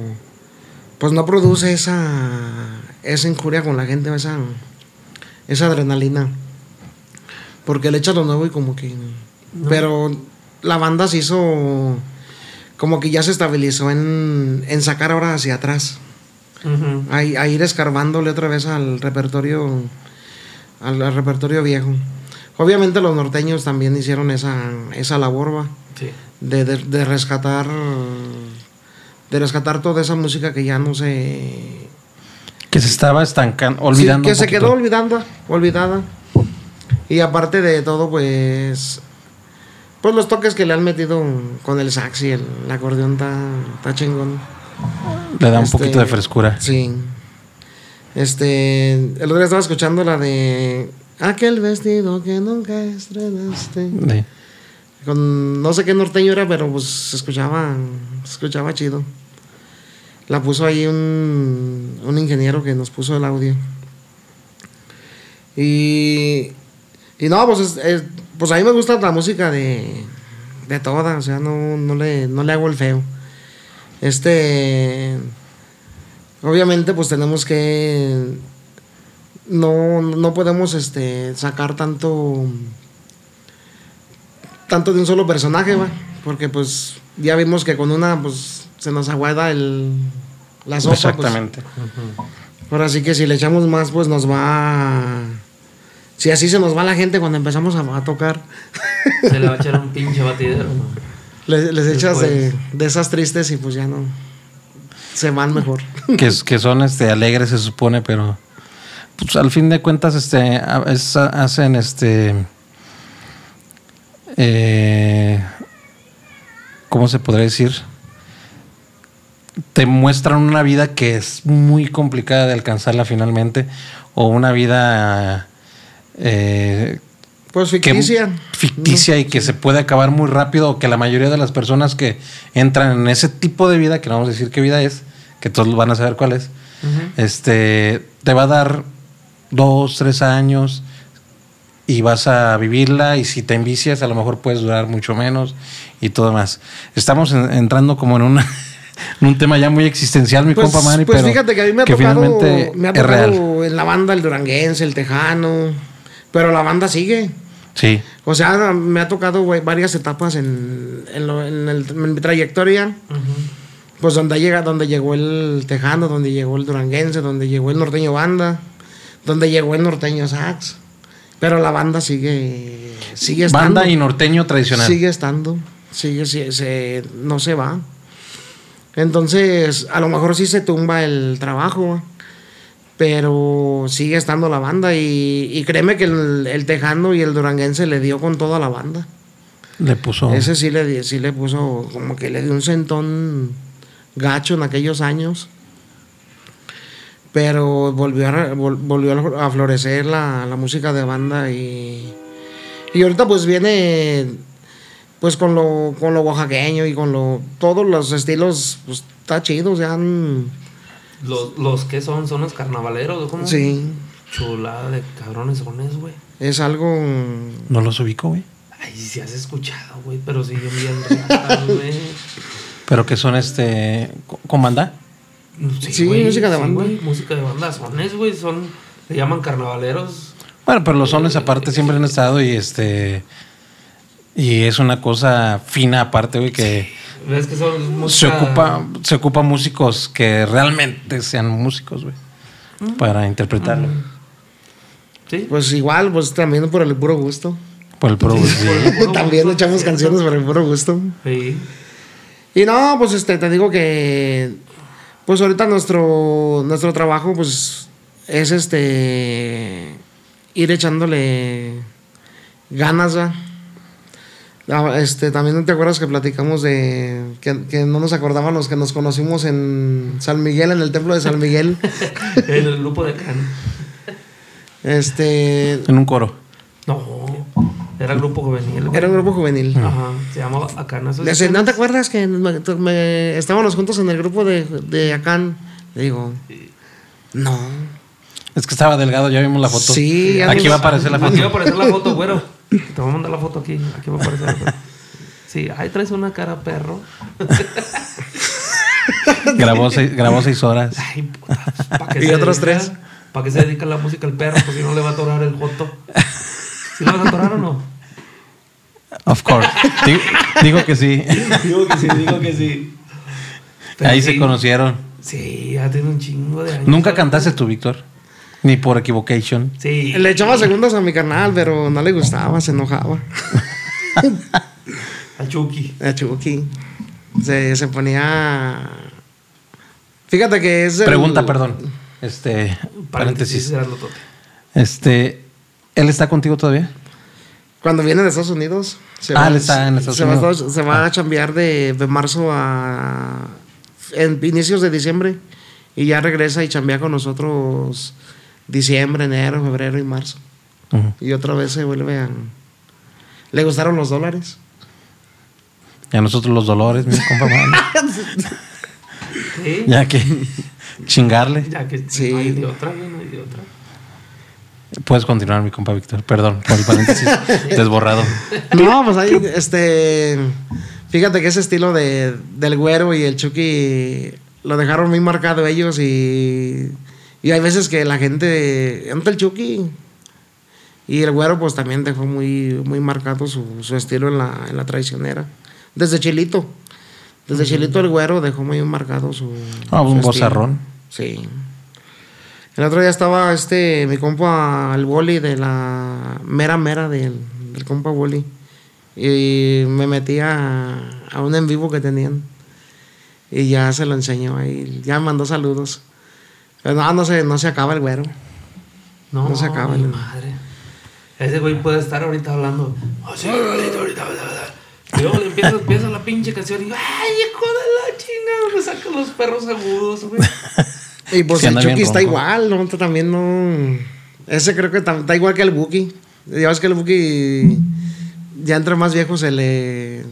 Pues no produce esa. Esa injuria con la gente, esa. Esa adrenalina. Porque le echas lo nuevo y como que. Pero la banda se hizo. Como que ya se estabilizó en, en sacar ahora hacia atrás. A, a ir escarbándole otra vez al repertorio. Al, al repertorio viejo. Obviamente los norteños también hicieron esa, esa labor, va Sí. de, de- de rescatar de rescatar toda esa música que ya no se Que se estaba estancando, olvidando. Sí, que un se poquito. quedó olvidando olvidada y aparte de todo pues pues los toques que le han metido con el sax y el, acordeón está está chingón Le da un Este, poquito de frescura. sí este el otro día estaba escuchando la de aquel vestido que nunca estrenaste Sí. con no sé qué norteño era pero pues se escuchaba se escuchaba chido La puso ahí un, un ingeniero que nos puso el audio. Y, y no, pues, es- es- pues a mí me gusta la música de, de toda, o sea, no, no, le, no le hago el feo. Este, obviamente pues tenemos que, no, no podemos este, sacar tanto, tanto de un solo personaje, va, porque pues ya vimos que con una pues se nos aguada el, la sopa. pues. Exactamente. Ahora sí que si le echamos más, pues nos va. Si así se nos va la gente cuando empezamos a, a tocar, [laughs] Se le va a echar un pinche batidero. ¿no? les, les echas de, de esas tristes y pues ya no. Se van mejor. que, es- que son este alegres se supone, pero pues al fin de cuentas este hacen este eh, ¿cómo se podría decir? Te muestran una vida que es muy complicada de alcanzarla finalmente o una vida eh, Pues que- ficticia. ficticia y que se puede acabar muy rápido o que la mayoría de las personas que entran en ese tipo de vida, que no vamos a decir qué vida es, que todos van a saber cuál es, este, te va a dar dos, tres años y vas a vivirla y si te envicias a lo mejor puedes durar mucho menos y todo más. Estamos en- entrando como en una [laughs] en un tema ya muy existencial, mi Pues, compa Manny, pues pero fíjate que a mí me ha tocado, finalmente me ha es tocado real. en la banda el duranguense, el tejano, pero la banda sigue. Sí, O sea, me ha tocado varias etapas en, en, lo- en el- en mi trayectoria. Pues donde llega, donde llegó el tejano, donde llegó el duranguense, donde llegó el norteño banda, donde llegó el norteño sax. Pero la banda sigue, sigue estando. banda y norteño tradicional. Sigue estando. Sigue, se- se- no se va. Entonces, a lo mejor sí se tumba el trabajo, pero sigue estando la banda. Y, y créeme que el, el tejano y el duranguense le dio con toda la banda. Le puso Ese sí le, sí le puso, como que le dio un sentón gacho en aquellos años. Pero volvió a, volvió a florecer la, la música de banda y, y ahorita pues viene pues con lo, con lo oaxaqueño y con lo todos los estilos, pues está chido, o sea, han- Los, los que son, son los carnavaleros, ¿cómo? sí, Chulada de cabrones son esos, güey. es algo... no los ubico, güey. Ay, sí has escuchado, güey, pero siguen bien ratas, [laughs] güey. Pero que son este co- con banda. Sí, música de banda. música de banda. Sones, güey, son. Le llaman carnavaleros. Bueno, pero los sones aparte siempre han estado y este y es una cosa fina aparte, güey, que ¿Ves que son se música. ocupa se ocupa músicos que realmente sean músicos, güey, para interpretarlo. Sí. Pues igual, pues también por el puro gusto. Por el pro, sí. Puro también gusto, echamos sí, canciones por el puro gusto. Sí. Y no, pues este, te digo que pues ahorita nuestro nuestro trabajo pues es este ir echándole ganas ya. Este, también no te acuerdas que platicamos de que, que no nos acordábamos que nos conocimos en San Miguel, en el templo de San Miguel. [laughs] En el grupo de Can. este, En un coro. Era el grupo juvenil. güey. era un grupo juvenil. Ajá. Se llamaba dice, ¿no te acuerdas que me- me- estábamos juntos en el grupo de, de Acán? Le digo, no. Es que estaba delgado, ya vimos la foto. Sí, Aquí va a aparecer la Aquí va a foto. aparecer la foto, güero. Te voy a mandar la foto aquí. Aquí va a aparecer la foto. Sí, ahí traes una cara perro. [laughs] grabó, seis, grabó seis horas. Ay, puta. ¿pa' qué Y otros dedica? tres. ¿Para qué se dedica a la música el perro? Si no le va a atorar el joto. ¿Sí le vas a atorar o no? Of course. Digo, digo que sí. Digo que sí, digo que sí. Pero Ahí sí. se conocieron. Sí, ya tiene un chingo de años. Nunca cantaste tú, Víctor. Ni por equivocation. Sí. Le echaba segundas a mi canal, pero no le gustaba, se enojaba. [laughs] A Chucky. A Chucky. Se, se ponía. Fíjate que es. el- Pregunta, perdón. Este, paréntesis. era lo tote. Este, ¿él está contigo todavía? Cuando viene de Estados Unidos. Se Ah, él está en Estados se va a Unidos. Estados- se va a chambear de, de marzo a. En inicios de diciembre. Y ya regresa y chambea con nosotros diciembre, enero, febrero y marzo. Y otra vez se vuelve a. Le gustaron los dólares. Y a nosotros los dolores, mi compa. [laughs] Sí. Ya que chingarle. Ya que Sí. no hay de otra, no hay de otra. Puedes continuar, mi compa Víctor. Perdón por el paréntesis [laughs] desborrado. No, pues ahí, este. Fíjate que ese estilo de, del güero y el Chucky lo dejaron muy marcado ellos y. Y hay veces que la gente. Entra el Chucky. Y el güero, pues también dejó muy, muy marcado su, su estilo en la, en la traicionera. Desde Chilito. Desde Chilito el güero dejó muy marcado su. Ah, un estilo. bozarrón. Sí. El otro día estaba este, mi compa, el boli de la mera mera del, del compa boli. Y me metí a, a un en vivo que tenían. Y ya se lo enseñó ahí. Ya me mandó saludos. Pero no, no se, no se acaba el güero. No, No se acaba mi el- madre. Ese güey puede estar ahorita hablando. Así, ahorita, ahorita, ahorita. Y luego le empieza, empieza la pinche canción y digo, ¡ay, hijo de la chingada! Me saca los perros agudos, güey. Y pues el Chucky está igual, ¿no? También no. Ese creo que está igual que el Buki. Ya ves que el Buki ya entre más viejo se le.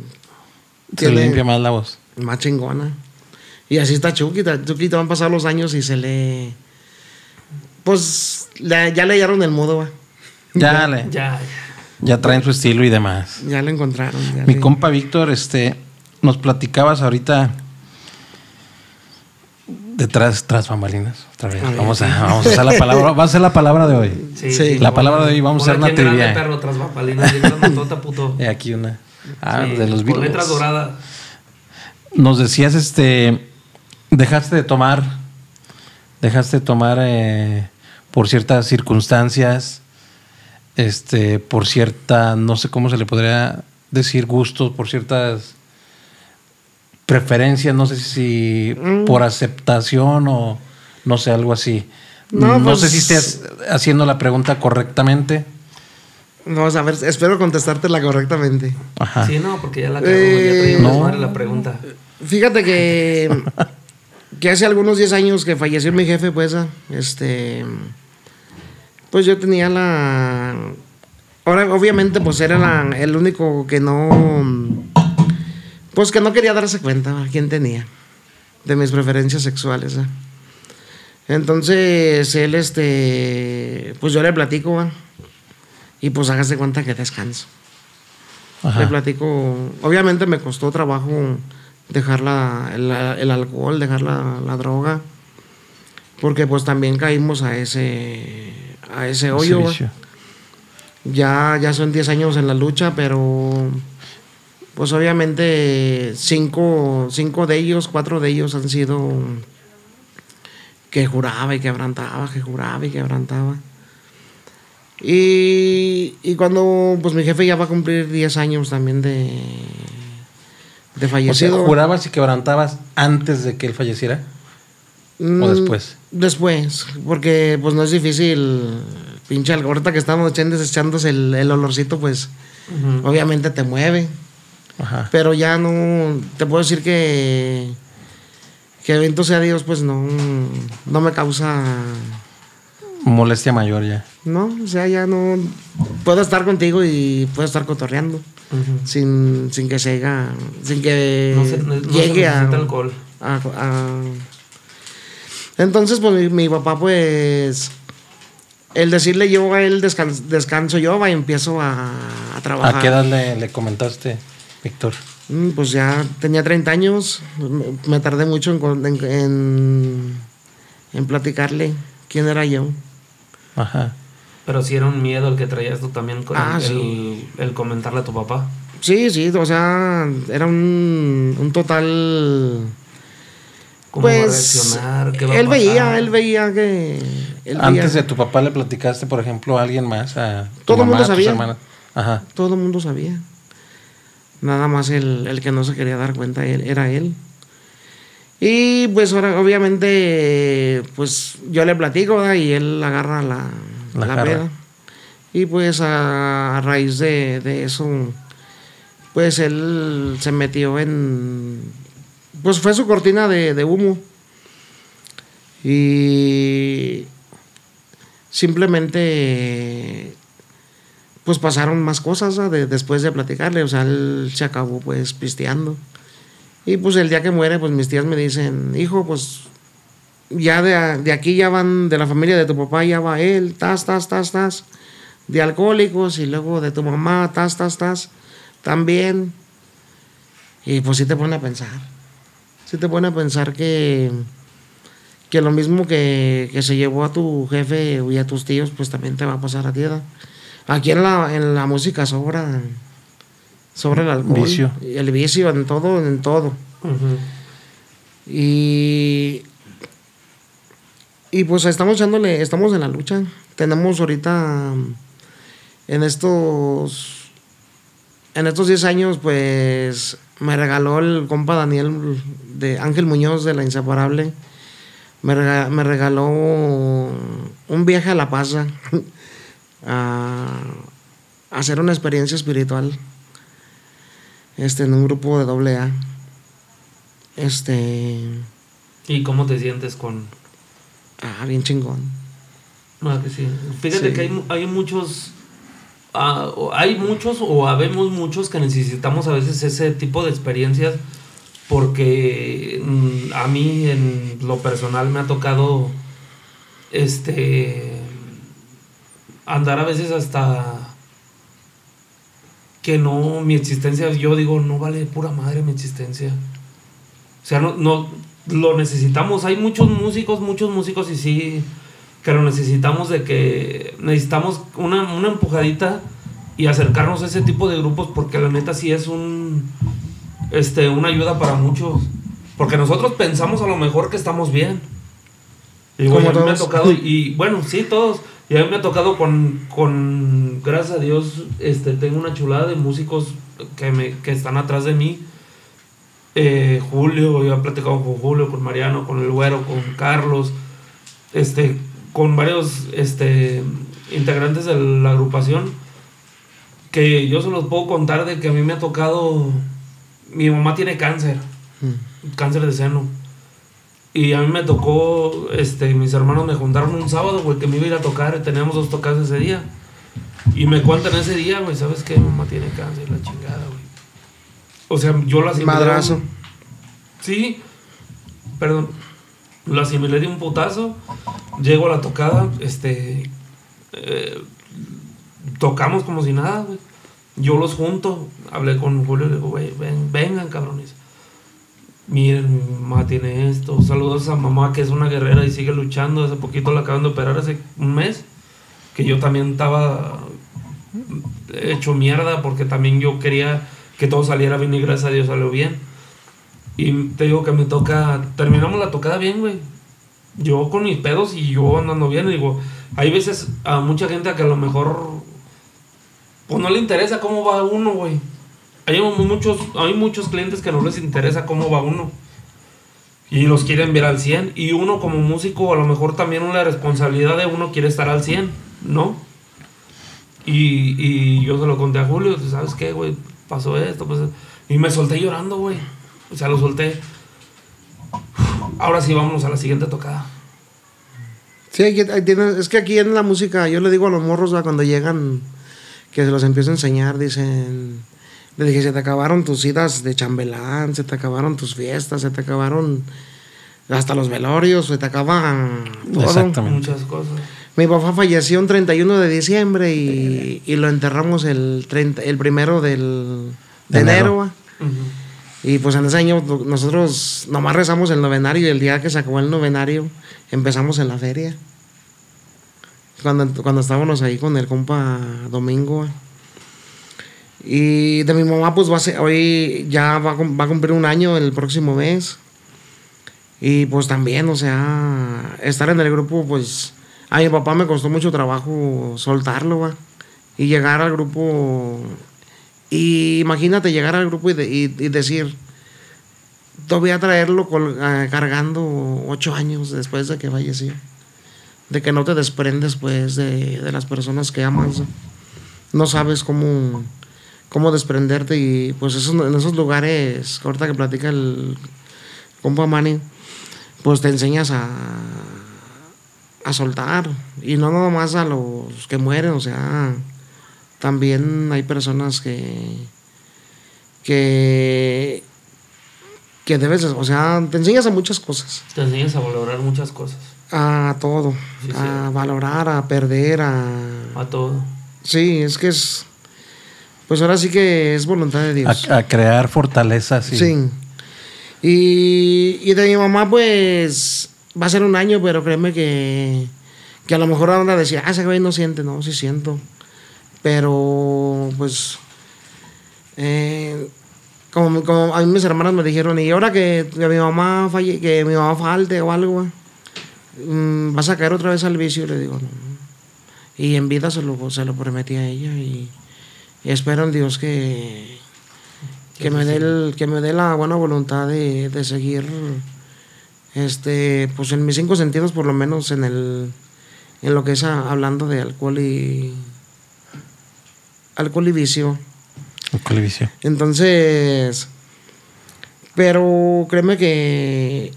Se le limpia más la voz. Más chingona. Y así está Chucky. Chucky te van a pasar los años y se le. Pues ya le hallaron el modo, va. [laughs] Ya, le, Ya, ya traen su estilo y demás. Ya lo encontraron. ya Mi le- compa Víctor, este, nos platicabas ahorita detrás, tras bambalinas. Otra vez. Vamos a, vamos a usar la palabra, va a ser la palabra de hoy. Sí, Sí. La palabra de hoy, vamos a hacer una trivia. perro tras bambalinas, [laughs] puto. He aquí una. Ah, Sí, de los Con Beatles. letras doradas. Nos decías, este, dejaste de tomar, dejaste de tomar eh, por ciertas circunstancias, este, por cierta, no sé cómo se le podría decir, gustos, por ciertas preferencias, no sé si Mm. por aceptación o no sé, algo así. No, No, pues- sé si estés haciendo la pregunta correctamente. Vamos a ver, espero contestártela correctamente. Ajá. Sí, no, porque ya la cagó, Eh, ya no. la pregunta. Fíjate que. que hace algunos 10 años que falleció mi jefe, pues. ah, Este. Pues yo tenía la. Ahora, obviamente, pues era la- el único que no. Pues que no quería darse cuenta a quién tenía. De mis preferencias sexuales. ah. Entonces, él, este. Pues yo le platico, ah, Y pues hágase cuenta que descanso. Ajá. Le platico. Obviamente me costó trabajo dejar la- el, el alcohol, dejar la, la droga. Porque pues también caímos a ese, a ese Ese hoyo. vicio. Ya, ya son 10 años en la lucha, pero pues obviamente cinco, cinco de ellos, cuatro de ellos han sido que juraba y quebrantaba, que juraba y quebrantaba. Y, y cuando pues mi jefe ya va a cumplir 10 años también de, de O sea, fallecido. ¿jurabas y quebrantabas antes de que él falleciera? Mm, ¿O después? Después, porque pues no es difícil, pinche algo, ahorita que estamos echando- echándose el, el olorcito, pues obviamente te mueve. Ajá. Pero ya no, te puedo decir que, que bendito sea Dios, pues no, no me causa, Molestia mayor ya. no, o sea, ya no, puedo estar contigo y puedo estar cotorreando sin, sin que se haga, sin que No se, no, no se llegue a, necesita alcohol. a- a- Entonces, pues mi, mi papá, pues, el decirle yo a él descanso, descanso yo, va, y empiezo a, a trabajar. ¿A qué edad le, le comentaste, Víctor? Mm, Pues ya tenía 30 años, me- tardé mucho en, con- en, en- en platicarle quién era yo. Ajá. Pero si era un miedo el que traías tú también con Ah, el, sí. el comentarle a tu papá. Sí, sí, o sea, era un, un total... ¿Cómo va a Pues reaccionar? ¿Qué va a él veía, él veía que... él Antes veía- de tu papá le platicaste, por ejemplo, a alguien más, a tu Todo el mamá, mundo a tus sabía. hermanas. Ajá. Todo el mundo sabía. Nada más el, el que no se quería dar cuenta él, era él. Y pues ahora, obviamente, pues yo le platico ¿verdad? y él agarra la, La peda. Y pues a, a raíz de, de eso, pues él se metió en... Pues fue su cortina de, de humo. Y simplemente pues pasaron más cosas ¿no? de- después de platicarle. O sea, él se acabó pues pisteando. Y pues el día que muere, pues mis tías me dicen, hijo, pues ya de, aquí ya van, de la familia de tu papá ya va él, tas, tas, tas, tas, de alcohólicos y luego de tu mamá, tas, tas, tas, también. Y pues sí te pone a pensar, sí te pone a pensar que, que lo mismo que, se llevó a tu jefe y a tus tíos, pues también te va a pasar a ti. ¿verdad? Aquí en la, en la música sobra, sobra el alcohol, Vicio. el vicio en todo, en todo. Y, y pues estamos echándole, estamos en la lucha. Tenemos ahorita en estos en estos 10 años, pues me regaló el compa Daniel de Ángel Muñoz de la Inseparable. Me regaló un viaje a La Paz [laughs] a, hacer una experiencia espiritual este, en un grupo de doble A. Este. ¿Y cómo te sientes con.? Ah, bien chingón. Ah, que sí. Fíjate Sí. que hay, hay muchos. ah, hay muchos o habemos muchos que necesitamos a veces ese tipo de experiencias porque mm, a mí en lo personal me ha tocado este andar a veces hasta que no mi existencia yo digo no vale pura madre mi existencia. O sea no no lo necesitamos. Hay muchos músicos muchos músicos y sí que lo necesitamos de que necesitamos una, una empujadita y acercarnos a ese tipo de grupos porque la neta sí es un este una ayuda para muchos. Porque nosotros pensamos a lo mejor que estamos bien. Y bueno, me ha tocado [laughs] y bueno sí todos y a mí me ha tocado con, con gracias a Dios este tengo una chulada de músicos que me que están atrás de mí eh, Julio, yo he platicado con Julio, con Mariano, con el Güero, con Carlos, este, con varios este, integrantes de la agrupación, que yo se los puedo contar de que a mí me ha tocado, mi mamá tiene cáncer, cáncer de seno. Y a mí me tocó, este, mis hermanos me juntaron un sábado, güey, que me iba a ir a tocar, y teníamos dos tocadas ese día. Y me cuentan ese día, güey, ¿sabes qué? Mamá tiene cáncer, la chingada, güey. O sea, yo la asimilé. Madrazo. Sí, perdón. La asimilé de un putazo. Llego a la tocada, este. eh, tocamos como si nada, güey. Yo los junto, hablé con Julio y le digo, güey, ven, vengan, cabrones. Miren, mi mamá tiene esto. Saludos a mamá que es una guerrera y sigue luchando. Hace poquito la acaban de operar hace un mes. Que yo también estaba hecho mierda porque también yo quería que todo saliera bien y gracias a Dios salió bien. Y te digo que me toca, terminamos la tocada bien, güey. Yo con mis pedos y yo andando bien, digo, hay veces a mucha gente a que a lo mejor pues no le interesa cómo va uno, güey. Hay muchos, hay muchos clientes que no les interesa cómo va uno. Y los quieren ver al 100. Y uno como músico, a lo mejor también una responsabilidad de uno quiere estar al 100, ¿no? Y, y yo se lo conté a Julio, ¿sabes qué, güey? Pasó esto, pues... Y me solté llorando, güey. O sea, lo solté. Ahora sí, vámonos a la siguiente tocada. Sí, es que aquí en la música, yo le digo a los morros ¿va? cuando llegan, que se los empiezo a enseñar, dicen, le dije, se te acabaron tus citas de chambelán, se te acabaron tus fiestas, se te acabaron hasta los velorios, se te acaba todo. Exactamente. Muchas cosas. Mi papá falleció un 31 de diciembre y, y lo enterramos el, 30, el primero del, de De enero. Y pues en ese año nosotros nomás rezamos el novenario y el día que se acabó el novenario empezamos en la feria. Cuando, cuando estábamos ahí con el compa Domingo. Y de mi mamá pues va a ser, hoy ya va, va a cumplir un año el próximo mes. Y pues también, o sea, estar en el grupo pues a mi papá me costó mucho trabajo soltarlo, va. Y llegar al grupo y imagínate llegar al grupo y, de- y- y decir, traerlo ah, cargando ocho años después de que falleció. De que no te desprendes pues de, de las personas que amas. No sabes cómo, cómo desprenderte y pues eso, en esos lugares, ahorita que platica el compa Manny, pues te enseñas a, a soltar. Y no nada más a los que mueren, o sea, también hay personas que, que que debes, o sea, te enseñas a muchas cosas. Te enseñas a valorar muchas cosas. A todo. Sí, a sí. valorar, a perder, a... A todo. Sí, es que es... Pues ahora sí que es voluntad de Dios. A, a crear fortaleza, sí. Sí. Y, y de mi mamá, pues, va a ser un año, pero créeme que, que a lo mejor ahora decía, ah, ese güey no siente, no, sí siento. Pero, pues, eh, como, como a mí mis hermanas me dijeron, y ahora que, que mi mamá falle, que mi mamá falte o algo, mm, vas a caer otra vez al vicio, le digo, no. Y en vida se lo, se lo prometí a ella y, y espero en Dios que, que me dé el- que me dé la buena voluntad de, de seguir este pues en mis cinco sentidos por lo menos en el en lo que es a- hablando de alcohol y alcohol y vicio Un colivicio. entonces pero créeme que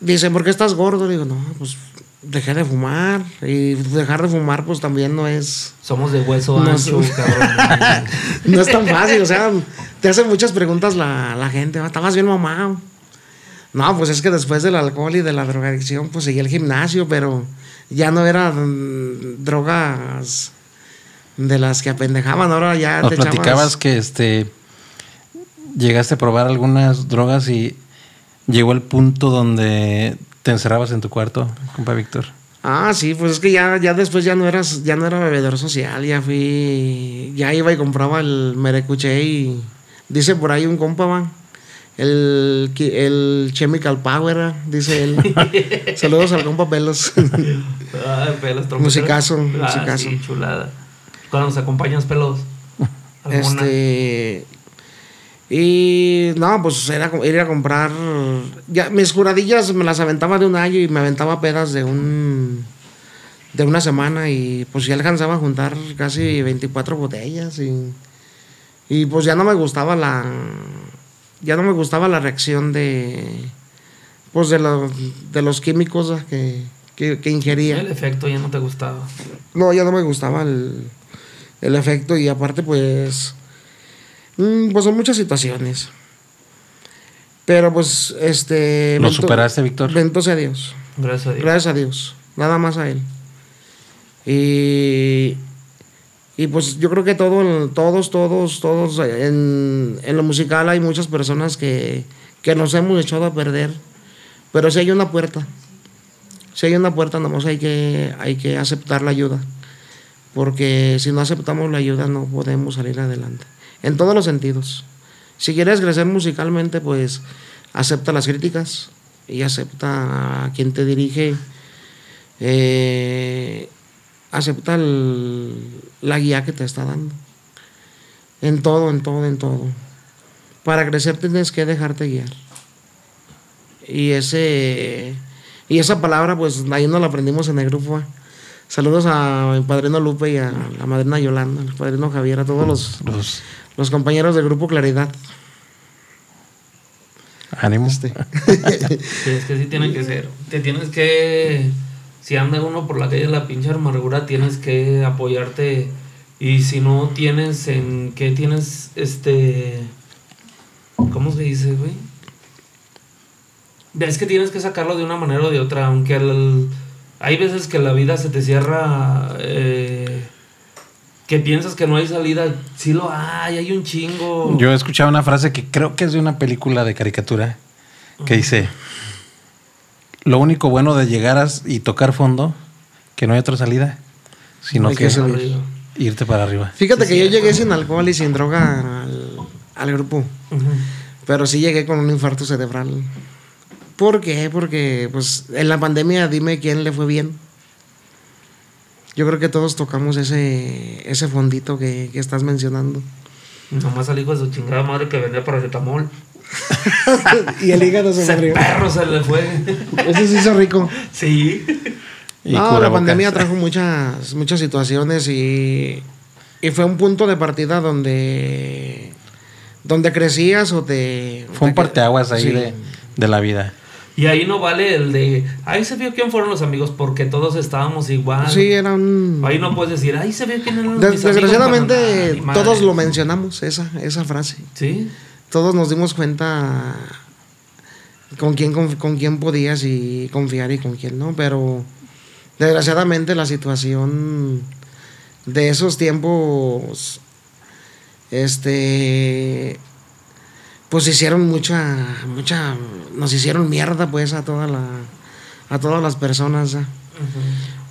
dice ¿por qué estás gordo? digo no pues dejé de fumar y dejar de fumar pues también no es Somos de hueso No, ancho, cabrón. [laughs] no es tan fácil, o sea, te hacen muchas preguntas la, la gente, "Ah, estabas bien mamado. No, pues es que después del alcohol y de la drogadicción, pues seguí el gimnasio, pero ya no eran drogas de las que apendejaban, ahora ya Nos te echabas- platicabas que este llegaste a probar algunas drogas y llegó el punto donde te encerrabas en tu cuarto, compa Víctor. Ah, sí, pues es que ya, ya después ya no eras, ya no era bebedor social, ya fui, ya iba y compraba el merecuché y dice por ahí un compa, va, el, el Chemical Power, ah, dice él. [laughs] Saludos al compa Pelos. Ay, pelos, trompeteros. Musicazo, Ah, musicazo. sí, chulada. Cuando nos acompañas, pelos. ¿Alguna? este y no, pues era ir a comprar ya mis juradillas me las aventaba de un año y me aventaba pedas de un de una semana y pues ya alcanzaba a juntar casi 24 botellas y y pues ya no me gustaba la ya no me gustaba la reacción de pues de los de los químicos que, que, que ingería El efecto ya no te gustaba. no, ya no me gustaba el, el efecto y aparte pues, pues son muchas situaciones. Pero pues, este... ¿Lo superaste, Víctor? Bendito sea Dios. Gracias a Dios. Gracias a Dios. Nada más a Él. Y, y pues yo creo que todo, todos, todos, todos en, en lo musical hay muchas personas que, que nos hemos echado a perder. Pero si hay una puerta. Si hay una puerta, nomás hay que, hay que aceptar la ayuda. Porque si no aceptamos la ayuda no podemos salir adelante. En todos los sentidos. Si quieres crecer musicalmente, pues acepta las críticas y acepta a quien te dirige. eh, acepta la guía que te está dando. En todo, en todo, en todo. Para crecer tienes que dejarte guiar. Y ese y esa palabra, pues ahí nos la aprendimos en el grupo. Saludos a mi padrino Lupe y a la madrina Yolanda, al padrino Javier, a todos los, Los los compañeros del grupo Claridad. ánimos. Este. [laughs] Sí, es que sí tiene que ser. Te tienes que. Si anda uno por la calle de la pinche amargura, tienes que apoyarte. Y si no tienes en. ¿Qué tienes? Este. ¿Cómo se dice, güey? Es que tienes que sacarlo de una manera o de otra. Aunque al- hay veces que la vida se te cierra. eh, que piensas que no hay salida. Sí lo hay, hay un chingo. Yo he escuchado una frase que creo que es de una película de caricatura que dice, lo único bueno de llegar a- y tocar fondo, que no hay otra salida, sino Hay que, irte para arriba. Fíjate Sí, que yo llegué sin alcohol y sin droga al, al grupo. Pero sí llegué con un infarto cerebral. ¿Por qué? Porque pues en la pandemia dime quién le fue bien. Yo creo que todos tocamos ese, ese fondito que, que estás mencionando. Nomás al hijo de su chingada madre que vendía paracetamol. [laughs] y el hígado se Ese perro se le fue. Ese se hizo rico. Sí. Y no, la pandemia trajo muchas, muchas situaciones y, y fue un punto de partida donde, donde crecías o te... Fue un te- parteaguas ahí sí. de, de la vida. Y ahí no vale el de. Ahí se vio quién fueron los amigos porque todos estábamos igual. Sí, era un... Ahí no puedes decir, ahí se vio quién eran Des- mis amigos", desgraciadamente todos lo mencionamos, esa, esa frase. Sí. Todos nos dimos cuenta con quién, conf- con quién podías y confiar y con quién no, pero desgraciadamente la situación de esos tiempos, este, pues hicieron mucha, mucha, nos hicieron mierda pues a toda la, a todas las personas, ¿eh?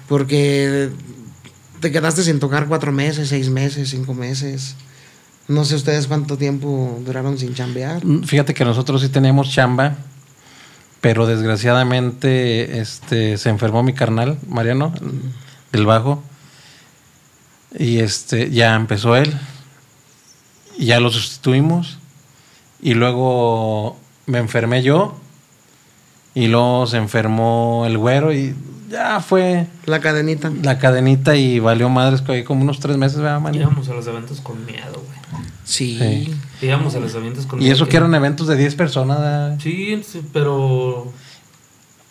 porque te quedaste sin tocar cuatro meses, seis meses, cinco meses. No sé ustedes cuánto tiempo duraron sin chambear. Mm, Fíjate que nosotros sí teníamos chamba, pero desgraciadamente este, se enfermó mi carnal, Mariano, del bajo. Y este, ya empezó él. Y ya lo sustituimos. Y luego me enfermé yo. Y luego se enfermó el güero y ya fue La cadenita. la cadenita y valió madres que como unos tres meses, ¿verdad, Manny? Íbamos a los eventos con miedo, güey. Sí. Sí. Íbamos a los eventos con Y eso que eran eventos de 10 personas. ¿verdad? Sí, sí, pero.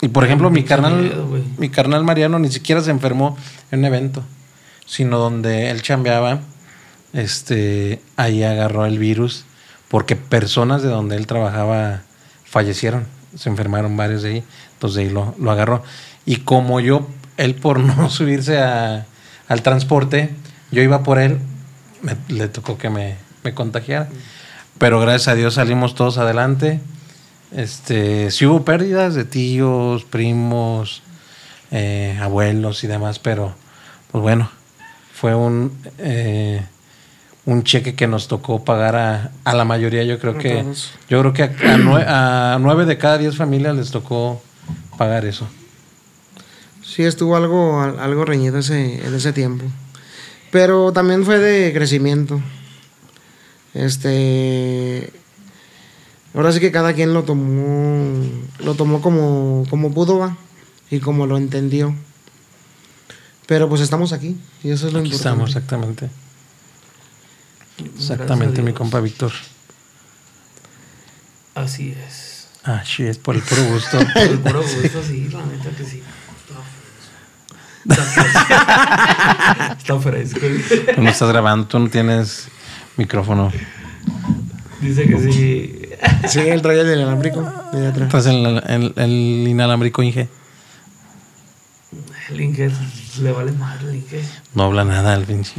Y por ejemplo, mi carnal, miedo, mi carnal Mariano ni siquiera se enfermó en un evento, sino donde él chambeaba, este, ahí agarró el virus, porque personas de donde él trabajaba fallecieron, se enfermaron varios de ahí, entonces ahí lo, agarró. Y como yo, él por [laughs] no subirse al transporte, yo iba por él, me- le tocó que me, me contagiara. Pero gracias a Dios salimos todos adelante. Este, sí hubo pérdidas de tíos, primos, eh, abuelos y demás, pero pues bueno, fue un, eh, un cheque que nos tocó pagar a, a la mayoría. Yo creo que, yo creo que a, a nue- a nueve de cada diez familias les tocó pagar eso. Sí, estuvo algo, al- algo reñido ese, en ese tiempo. Pero también fue de crecimiento. Este. Ahora sí que cada quien lo tomó. Lo tomó como, como pudo, va. Y como lo entendió. Pero pues estamos aquí. Y eso es lo Aquí importante. estamos, exactamente. Exactamente, mi compa Víctor. Así es. Ah, shit, por el puro gusto. Por [laughs] el puro gusto, sí, la neta que sí. Está fresco. Está fresco. Tú no estás grabando, tú no tienes micrófono. Dice que sí. Sí, él traía el inalámbrico. Estás en el, el- el inalámbrico Inge. El Inge le vale mal, el Inge. No habla nada el pinche.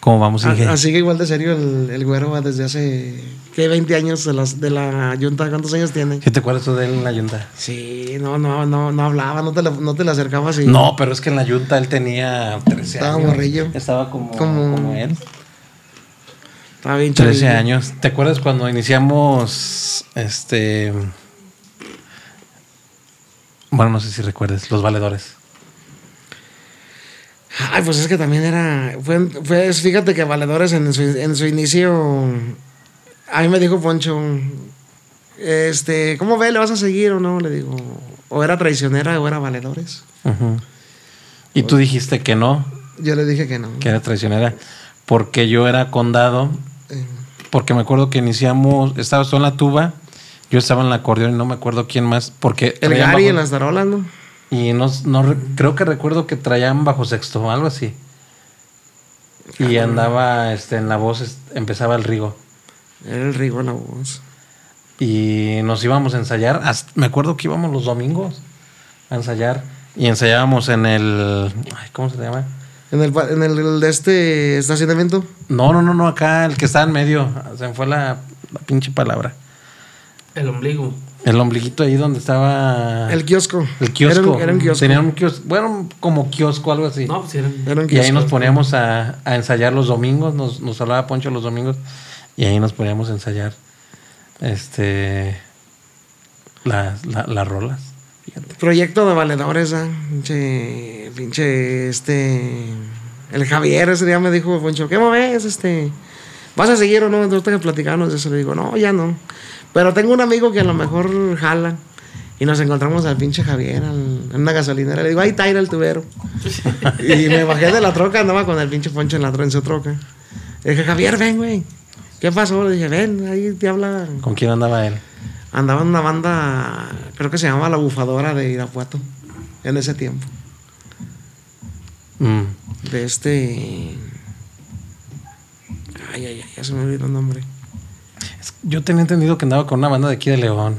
¿Cómo vamos? A- Así que igual de serio el, el güero va desde hace. ¿Qué? 20 años de, las, de la yunta. ¿Cuántos años tiene? ¿Qué te acuerdas tú de él en la yunta? Sí, no, no, no, no hablaba, no te, le- no te le acercabas y. No, pero es que en la yunta él tenía 13 Estaba años. morrillo. Estaba como, Como- como él. Estaba bien 13 chavillo. años. ¿Te acuerdas cuando iniciamos este. Bueno, no sé si recuerdes, los valedores. Ay, pues es que también era. Fue, fue- fíjate que Valedores en su, en su inicio. A mí me dijo Poncho. Este, ¿cómo ve? ¿Le vas a seguir o no? Le digo. O era traicionera o era Valedores. Y tú dijiste que no, Yo le dije que no. que era traicionera, porque yo era condado, Eh, porque me acuerdo que iniciamos, estabas tú en la tuba, yo estaba en el acordeón y no me acuerdo quién más, porque el Gary bajo- en las tarolas, ¿no? Y no, no re- creo que recuerdo que traían bajo sexto o algo así. Y andaba este, en la voz, empezaba el Rigo. Era el Rigo la voz. Y nos íbamos a ensayar. hasta- me acuerdo que íbamos los domingos a ensayar. Y ensayábamos en el. ay, ¿Cómo se llama? En el, en el de este estacionamiento. No, no, no, no, acá, el que está en medio. Se me fue la, la pinche palabra. El ombligo. El ombliguito ahí donde estaba. El kiosco. el kiosco. Era un, era un kiosco. Tenían un kiosco. Bueno, como kiosco, algo así. No, pues eran. Era un y ahí nos poníamos a, a ensayar los domingos. Nos, nos hablaba Poncho los domingos. Y ahí nos poníamos a ensayar. Este. Las, la- las rolas. Fíjate. Proyecto de valedores, ¿ah? Pinche, pinche, este... El Javier ese día me dijo, Poncho, ¿qué ves, este? ¿Vas a seguir o no? Entonces platicamos de eso. Le digo, no, ya no. Pero tengo un amigo que a lo mejor jala. Y nos encontramos al pinche Javier al- en una gasolinera. Le digo, ahí está ir el tubero. y me bajé de la troca, andaba con el pinche Poncho en la en su troca. Le dije, Javier, ven, güey. ¿Qué pasó? Le dije, ven, ahí te habla. ¿Con quién andaba él? Andaba en una banda, creo que se llamaba La Bufadora de Irapuato, en ese tiempo. Mm. De este. Ay, ay, ay, ya se me olvidó el nombre. Yo tenía entendido que andaba con una banda de aquí de León.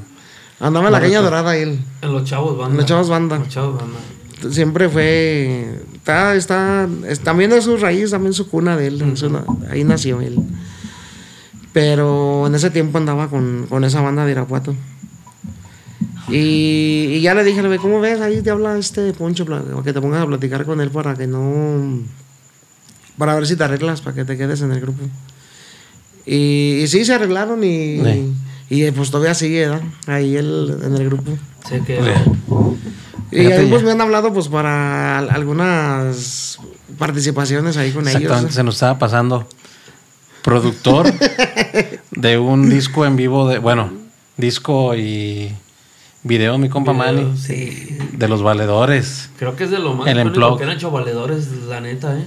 Andaba en la caña dorada él. En los chavos banda. En los Chavos Banda. En los chavos banda. Siempre fue. Está, está, es- también es su raíz, también su cuna de él. es una- ahí nació él. Pero en ese tiempo andaba con, con esa banda de Irapuato. Y, y ya le dije, le ¿cómo ves? Ahí te habla este Poncho, que te pongas a platicar con él para que no. Para ver si te arreglas, para que te quedes en el grupo. Y, y sí, se arreglaron y. Sí. Y pues todavía sigue. Ahí él en el grupo. Que. Y ahí pues me han hablado pues para al- algunas participaciones ahí con Exactamente, ellos. se nos estaba pasando. Productor [laughs] de un disco en vivo de, bueno, disco y video, mi compa Manny, Sí. de los valedores. Creo que es de lo más El que han hecho valedores, la neta, ¿eh?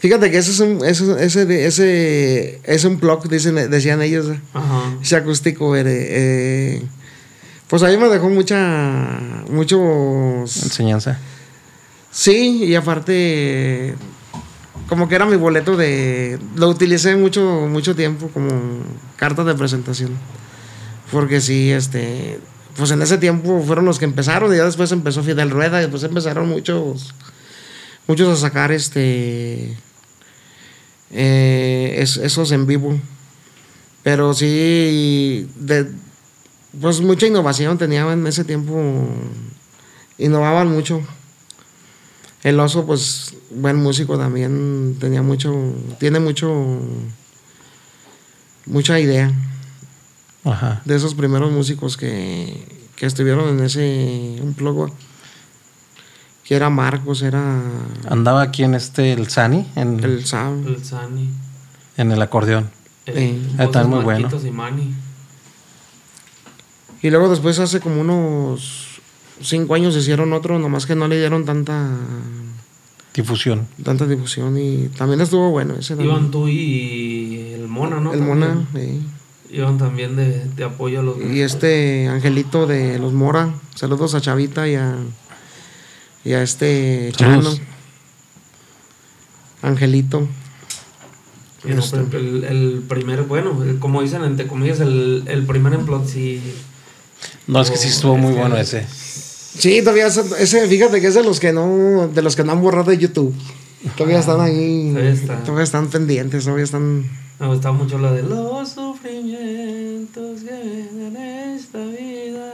Fíjate que ese es un, ese, ese, ese es un blog, dicen, decían ellos, eh, Ajá. ese acústico. eh, eh, pues ahí me dejó mucha, muchos... Enseñanza. Sí, y aparte, como que era mi boleto de... Lo utilicé mucho, mucho tiempo como carta de presentación. Porque sí, este... Pues en ese tiempo fueron los que empezaron y ya después empezó Fidel Rueda y después empezaron muchos... Muchos a sacar este... eh, es- esos en vivo. Pero sí, de, pues mucha innovación tenía en ese tiempo. Innovaban mucho. El oso, pues, buen músico también, tenía mucho, tiene mucho, mucha idea Ajá. de esos primeros músicos que, que estuvieron en ese un que era Marcos, era Andaba aquí en este, el Sani, en el Sam, El Sani. en el acordeón. Sí. Ah, está muy bueno. Y luego después hace como unos cinco años hicieron otro, nomás que no le dieron tanta, Difusión. tanta difusión y también estuvo bueno ese también. Iban tú y el Mona, ¿no? el También. Mona, sí. Iban también de, de apoyo a los. Y este Angelito de los Mora. Saludos a Chavita y a, y a este Saludos. Chano. Angelito. Y no, Este. pero el, el primer, bueno, el- como dicen entre comillas, el, el primer emplot sí. No, es que sí estuvo muy Es que- bueno ese. Sí, todavía ese, ese, fíjate que es de los que no, de los que no han borrado de YouTube. Todavía están ahí. Todavía está. Todavía están pendientes, todavía están. Me gustaba mucho la de los sufrimientos que ven en esta vida.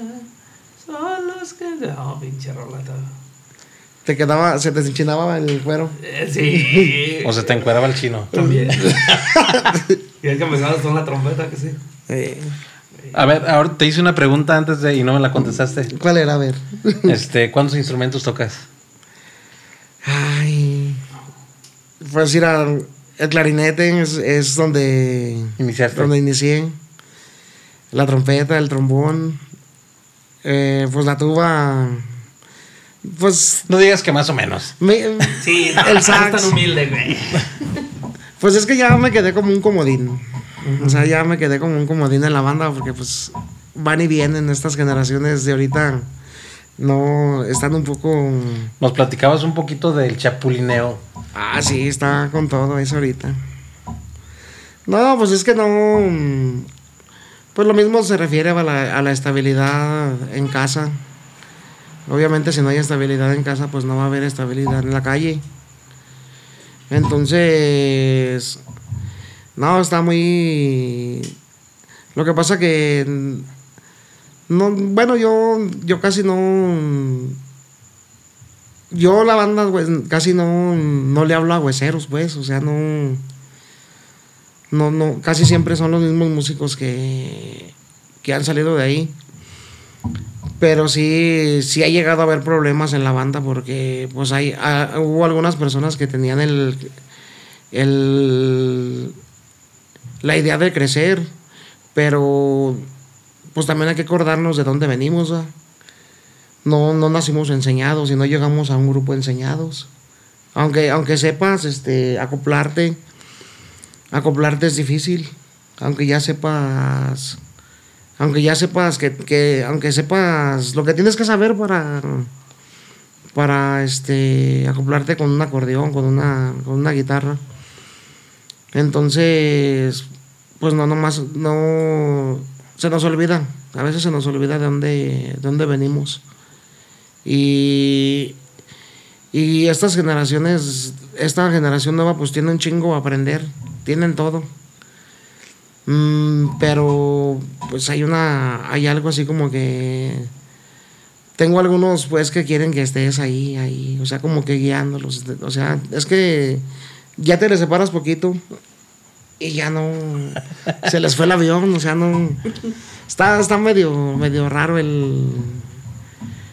Son los que. No, pinche rolata. Te quedaba, se te enchinaba el cuero. Eh, sí. O se te encueraba el chino. También. [laughs] y es que empezabas con la trompeta, que sí. Eh, A ver, ahora te hice una pregunta antes de y no me la contestaste. ¿Cuál era? A ver. Este, ¿cuántos instrumentos tocas? Ay. Pues ir al el clarinete es, es donde Iniciaste. donde inicié. La trompeta, el trombón, eh, pues la tuba, pues No digas que más o menos. me- Sí, [laughs] El el sax. sax. tan humilde, güey. pues es que ya me quedé como un comodín. O sea, ya me quedé como un comodín en la banda porque pues van y vienen estas generaciones de ahorita no están un poco Nos platicabas un poquito del chapulineo. Ah, sí, está con todo eso ahorita. No, pues es que no. mm, Pues lo mismo se refiere a la, a la estabilidad en casa. Obviamente, si no hay estabilidad en casa, pues no va a haber estabilidad en la calle. Entonces. No, está muy. Lo que pasa que. No, bueno, yo, yo casi no. Yo la banda casi no, no le hablo a hueseros, pues, o sea, no, no, no, casi siempre son los mismos músicos que, que han salido de ahí. Pero sí, sí ha llegado a haber problemas en la banda porque pues hay, ah, hubo algunas personas que tenían el, el, la idea de crecer, pero pues también hay que acordarnos de dónde venimos, no, no nacimos enseñados y no llegamos a un grupo enseñados. Aunque, aunque sepas este, acoplarte, acoplarte es difícil. Aunque ya sepas, aunque ya sepas que, que- aunque sepas lo que tienes que saber para, para este, acoplarte con un acordeón, con una, con una guitarra. Entonces, pues no, nomás, no, se nos olvida, a veces se nos olvida de dónde, de dónde venimos. Y, y estas generaciones, esta generación nueva pues tiene un chingo a aprender, tienen todo. Mm, pero pues hay una, hay algo así como que tengo algunos pues que quieren que estés ahí, ahí, o sea, como que guiándolos, o sea, es que ya te les separas poquito y ya no, se les fue el avión, o sea, no, está, está medio, medio raro el...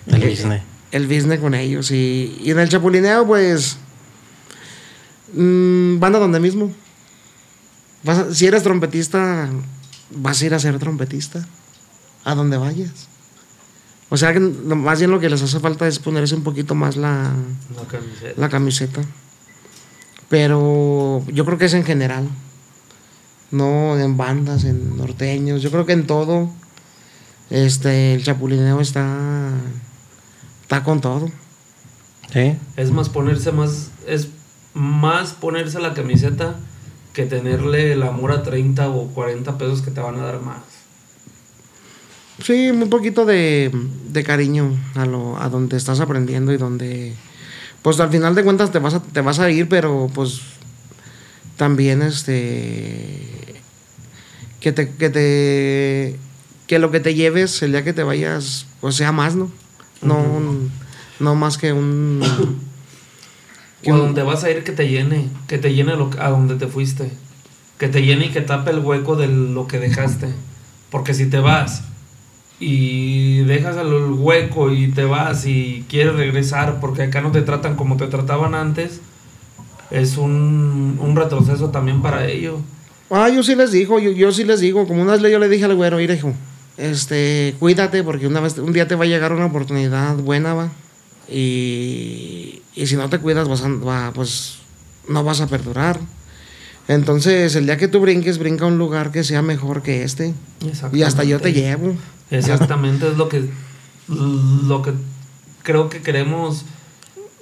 El business. El business con ellos y, y en el chapulineo pues mm, van a donde mismo. Vas a- si eres trompetista, vas a ir a ser trompetista, a donde vayas. O sea, que más bien lo que les hace falta es ponerse un poquito más la, La camiseta. la camiseta. Pero yo creo que es en general. No en bandas, en norteños. Yo creo que en todo. Este, el chapulineo está. Está con todo. Sí. Es más ponerse más. Es más ponerse la camiseta que tenerle el amor a 30 o 40 pesos que te van a dar más. Sí, un poquito de, de cariño a, lo, a donde estás aprendiendo y donde, pues al final de cuentas te vas a, te vas a ir, pero pues también este, que te, que te, que lo que te lleves el día que te vayas, pues sea más, ¿no? No, no más que un... [coughs] O a donde vas a ir que te llene, que te llene lo, a donde te fuiste. Que te llene y que tape el hueco de lo que dejaste. Porque si te vas y dejas el hueco y te vas y quieres regresar porque acá no te tratan como te trataban antes, es un, un retroceso también para ello. Ah, yo sí les digo, yo, yo sí les digo, como una vez yo le dije al güero, mira hijo, este, cuídate porque una vez, un día te va a llegar una oportunidad buena, va, y, y si no te cuidas, vas a, va, pues, no vas a perdurar. Entonces, el día que tú brinques, brinca a un lugar que sea mejor que este, y hasta yo te llevo. Exactamente, es lo que, lo que creo que queremos.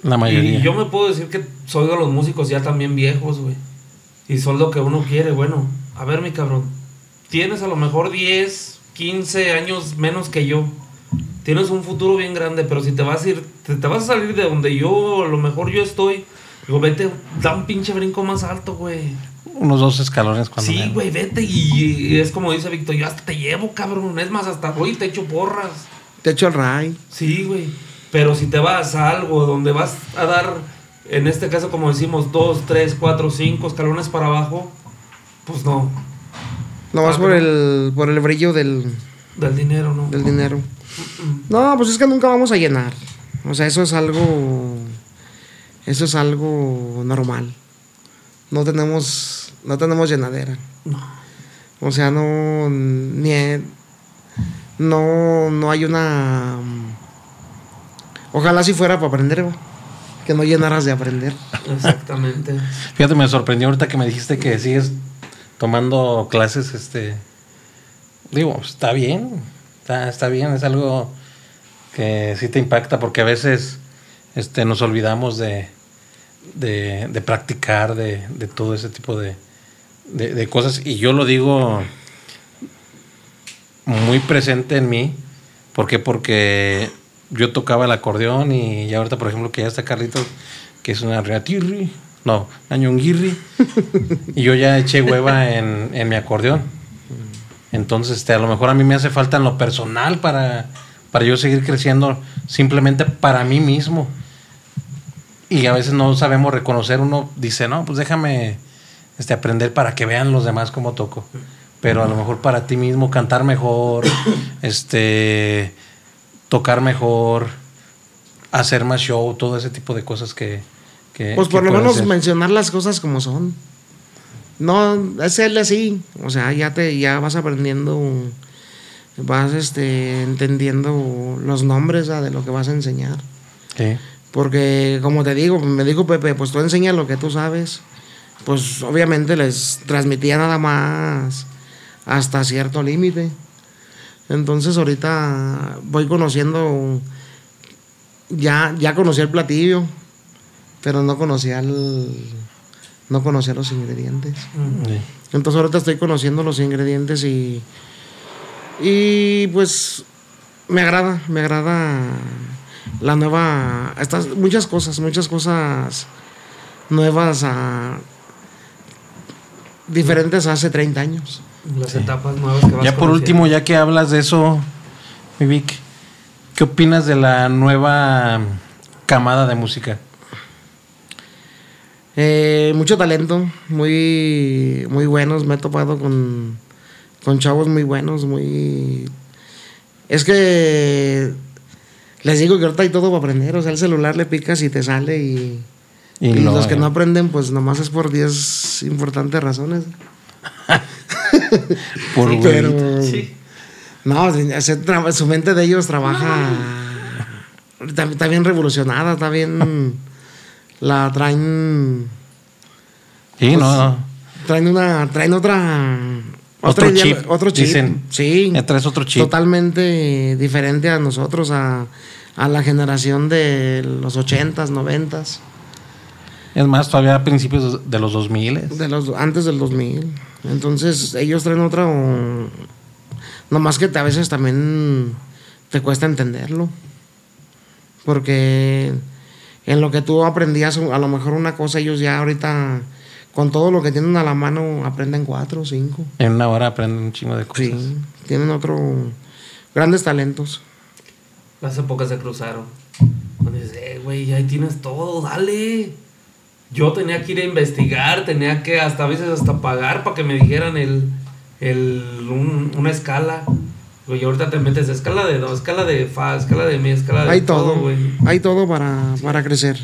La mayoría. Y yo me puedo decir que soy de los músicos ya también viejos, güey. Y son lo que uno quiere. Bueno, a ver, mi cabrón. Tienes a lo mejor 10, 15 años menos que yo. Tienes un futuro bien grande, pero si te vas a ir, te, te vas a salir de donde yo, a lo mejor yo estoy. Digo, vete, da un pinche brinco más alto, güey. Unos dos escalones cuando Sí, güey, vete y, y es como dice Víctor, yo hasta te llevo, cabrón. Es más, hasta voy y te echo porras. Te echo el ray. Sí, güey. Pero si te vas a algo donde vas a dar, en este caso, como decimos, dos, tres, cuatro, cinco escalones para abajo, pues no. Ah, por pero- el, por el brillo del, Del dinero, ¿no? del dinero. No, pues es que nunca vamos a llenar. O sea, eso es algo. Eso es algo normal. No tenemos. No tenemos llenadera. O sea, no. Ni. No, no hay una. Ojalá si fuera para aprender, que no llenaras de aprender. Exactamente. [laughs] Fíjate, me sorprendió ahorita que me dijiste que sigues tomando clases, este... Digo, pues, está bien, está, está bien, es algo que sí te impacta porque a veces este, nos olvidamos de, de, de practicar, de, de todo ese tipo de, de, cosas. Y yo lo digo muy presente en mí. ¿Por qué? Porque yo tocaba el acordeón y ya ahorita, por ejemplo, que ya está Carlitos, que es una reatirri, no, una ñonguirri, [laughs] y yo ya eché hueva en, en mi acordeón. Entonces, este, a lo mejor a mí me hace falta en lo personal para, para yo seguir creciendo simplemente para mí mismo. Y a veces no sabemos reconocer, uno dice, no, pues déjame este, aprender para que vean los demás cómo toco. Pero a lo mejor para ti mismo cantar mejor, [coughs] este, tocar mejor, hacer más show, todo ese tipo de cosas que... que Pues que por lo menos ser. mencionar las cosas como son. No, es él así. O sea, ya te, ya vas aprendiendo, vas este, entendiendo los nombres ah, de lo que vas a enseñar. Sí. Porque, como te digo, me dijo Pepe, pues tú enseñas lo que tú sabes. Pues obviamente les transmitía nada más hasta cierto límite. Entonces ahorita voy conociendo, ya, ya conocí el platillo, pero no conocía el, no conocía los ingredientes. Mm. Sí. Entonces ahorita estoy conociendo los ingredientes y, Y pues me agrada, me agrada la nueva, estas, muchas cosas, muchas cosas nuevas a diferentes a hace 30 años. Las etapas nuevas que vas Ya por conociendo. último, ya que hablas de eso, mi Vic, ¿qué opinas de la nueva camada de música? Eh, mucho talento, muy, muy buenos. Me he topado con, con chavos muy buenos, muy. Es que les digo que ahorita hay todo para aprender. O sea, el celular le picas y te sale. Y, Y y no, los que eh. no aprenden, pues nomás es por 10 importantes razones. [laughs] Por Pero. Sí. No, su mente de ellos trabaja. Está, está bien revolucionada, está bien. La traen. Sí, no. Traen una. Traen otra. Otro otra chip, Otro chip. dicen. Sí. Traes otro chip. Totalmente diferente a nosotros, a, a la generación de los 80s, 90s, Es más, todavía a principios de los 2000. de los, antes del 2000. Entonces, ellos traen otra. o- no más que a veces también te cuesta entenderlo. Porque en lo que tú aprendías, a lo mejor una cosa, ellos ya ahorita, con todo lo que tienen a la mano, aprenden cuatro o cinco. En una hora aprenden un chingo de cosas. Sí, tienen otro. grandes talentos. Las épocas se cruzaron. Cuando dices, eh, güey, ahí tienes todo, dale. Yo tenía que ir a investigar, tenía que hasta a veces hasta pagar para que me dijeran el, el, un- una escala. Güey, ahorita te metes escala de do, escala de fa, escala de mi, escala de Hay todo, güey. hay todo para, para crecer.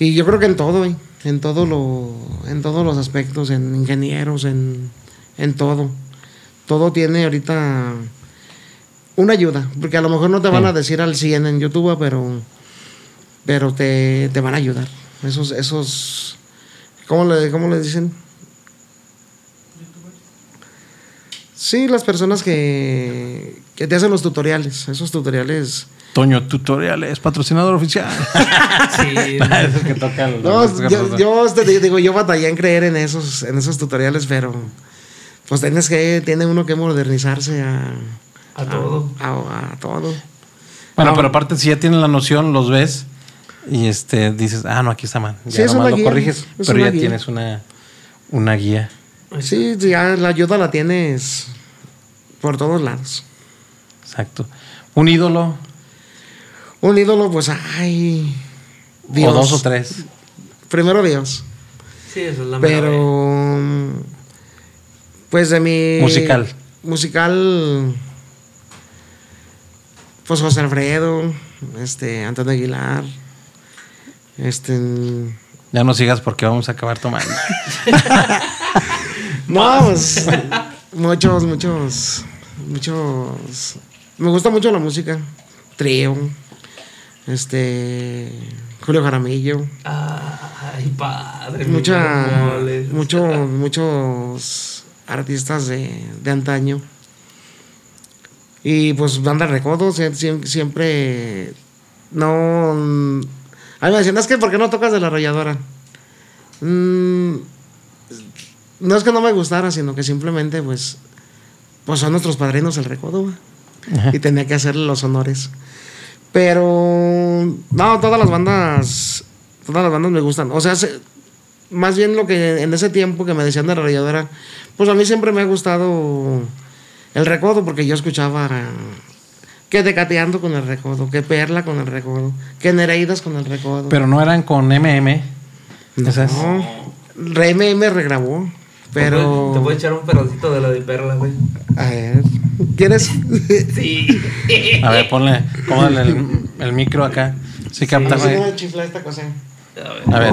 Y yo creo que en todo, güey, en todo lo, en todos los aspectos, en ingenieros, en, en todo. Todo tiene ahorita una ayuda, porque a lo mejor no te van Sí. a decir al 100 en YouTube, pero, pero te, te van a ayudar. Esos, esos, ¿cómo le, cómo le dicen? Sí, las personas que, que te hacen los tutoriales, esos tutoriales. Toño Tutoriales, patrocinador oficial. [laughs] Sí, [laughs] es que toca el- No, yo, yo te digo, yo batallé en creer en esos, en esos tutoriales, pero pues tienes que, tiene uno que modernizarse a, a todo. a, a todo. Bueno, pero aparte, si ya tienen la noción, los ves y este dices, ah, no, aquí está mal. Ya Sí, es nomás lo guía, corriges, es pero una ya guía. tienes una, una guía. Sí, sí, ya la ayuda la tienes por todos lados. Exacto. Un ídolo, Un ídolo, pues, ay, Dios. o dos o tres. Primero Dios. Sí, esa es la. Pero, pues de mi... Musical. Musical, pues José Alfredo, este, Antonio Aguilar, este... Ya no sigas porque vamos a acabar tomando. [laughs] No, pues, muchos, muchos, muchos... Me gusta mucho la música, trío, este, Julio Jaramillo, Ay, padre. mucha, mucho, muchos artistas de, de antaño. Y pues banda recodo, sie- sie- siempre, no... A mí me decían, es que ¿por qué no tocas de la arrolladora? Mm, no es que no me gustara, sino que simplemente pues, pues son nuestros padrinos el recodo. Y tenía que hacerle los honores. Pero no, todas las bandas, todas las bandas me gustan. O sea, se- más bien lo que en ese tiempo que me decían de la arrolladora, pues a mí siempre me ha gustado el recodo porque yo escuchaba que Decateando con el recodo, que Perla con el recodo, que Nereidas con el recodo. Pero no eran con MM. Esas. no, Reme me regrabó, pero... Te voy a echar un pedacito de la de perla, güey. A ver, ¿quieres? [laughs] Sí. A ver, ponle, cómale el, el micro acá. Sí, capta, güey. cosa. A ver. A ver.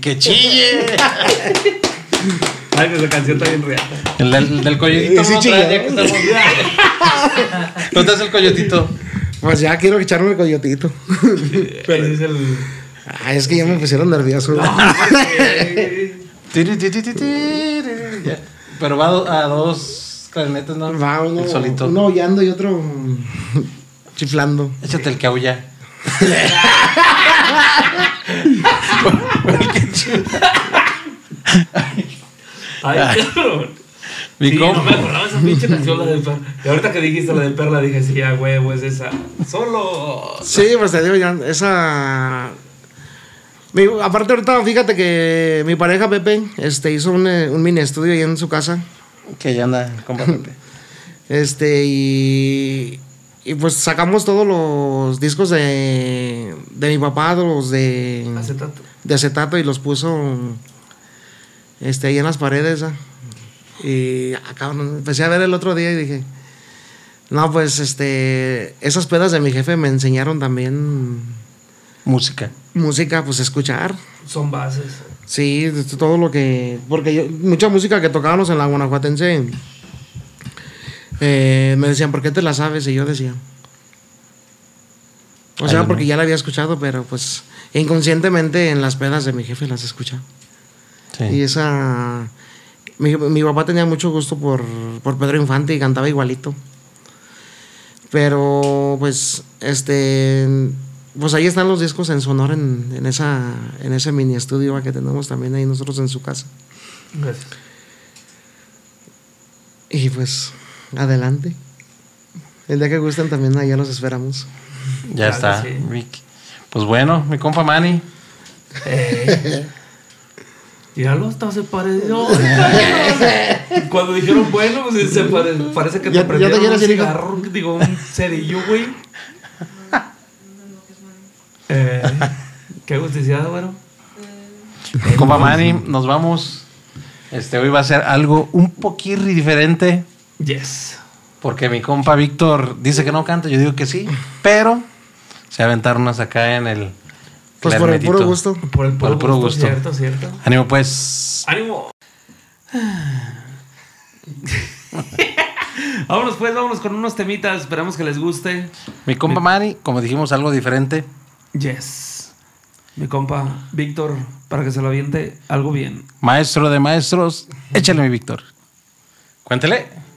Que chille. [laughs] Ay, que esa canción está bien real. El del, del coyotito. Sí, no, trae, estamos. [laughs] ¿Dónde es el coyotito? Pues ya quiero echarme el coyotito. Pero es el. Ay, es que ya me pusieron nervioso. [laughs] ya. Pero va a do- a dos clarinetes, ¿no? Va uno, El solito. uno aullando y otro chiflando. Échate el que aulla. [laughs] Ay, cabrón. Mi Sí, no compa. me acordaba esa pinche canción, la de Perla. Y ahorita que dijiste la de Perla, dije, sí, a huevo, es esa. Solo. Sí, pues te digo, ya, esa. Mi- aparte, ahorita fíjate que mi pareja Pepe este, hizo un, eh, un mini estudio ahí en su casa. Que ya anda, compa Pepe. [laughs] Este, y. Y pues sacamos todos los discos de, de mi papá, los de, Acetato. de acetato y los puso este, ahí en las paredes. ¿ah? Y cabrón, empecé a ver el otro día y dije, no, pues este, esas pedas de mi jefe me enseñaron también Música. música, pues escuchar. Son bases. Sí, todo lo que. Porque yo, mucha música que tocábamos en la Guanajuatense. Eh, me decían, ¿por qué te la sabes? Y yo decía. O sea, Ay, no. porque ya la había escuchado, pero pues inconscientemente en las pedas de mi jefe las escuchaba. Sí. Y esa. Mi, mi papá tenía mucho gusto por, por Pedro Infante y cantaba igualito. Pero, pues, este. Pues ahí están los discos en sonor en, en, esa, en ese mini estudio que tenemos también ahí nosotros en su casa. Gracias. Y pues, adelante. El día que gusten también allá los esperamos. Ya Claro, está, sí. Vic. Pues bueno, mi compa Manny. Eh. Ya lo hasta se pareció. [laughs] Cuando dijeron, bueno, pues se pare- parece que te Ya- ya te prendieron un ir, hijo. cigarro, digo, un cerillo, güey. [laughs] Eh, qué gusticiada, bueno. Compa Manny, nos vamos. Este, hoy va a ser algo un poquirri diferente. Yes. Porque mi compa Víctor dice que no canta, yo digo que sí. Pero se aventaron unas acá en el. Pues por el puro gusto. Por el puro, Por el puro gusto, gusto. Cierto, cierto. Ánimo, pues. ¡Ánimo! vámonos pues, vámonos con unos temitas. Esperamos que les guste. Mi compa Manny, como dijimos, algo diferente. Yes. Mi compa Víctor, para que se lo aviente algo bien. Maestro de maestros, échale mi Víctor. Cuéntele.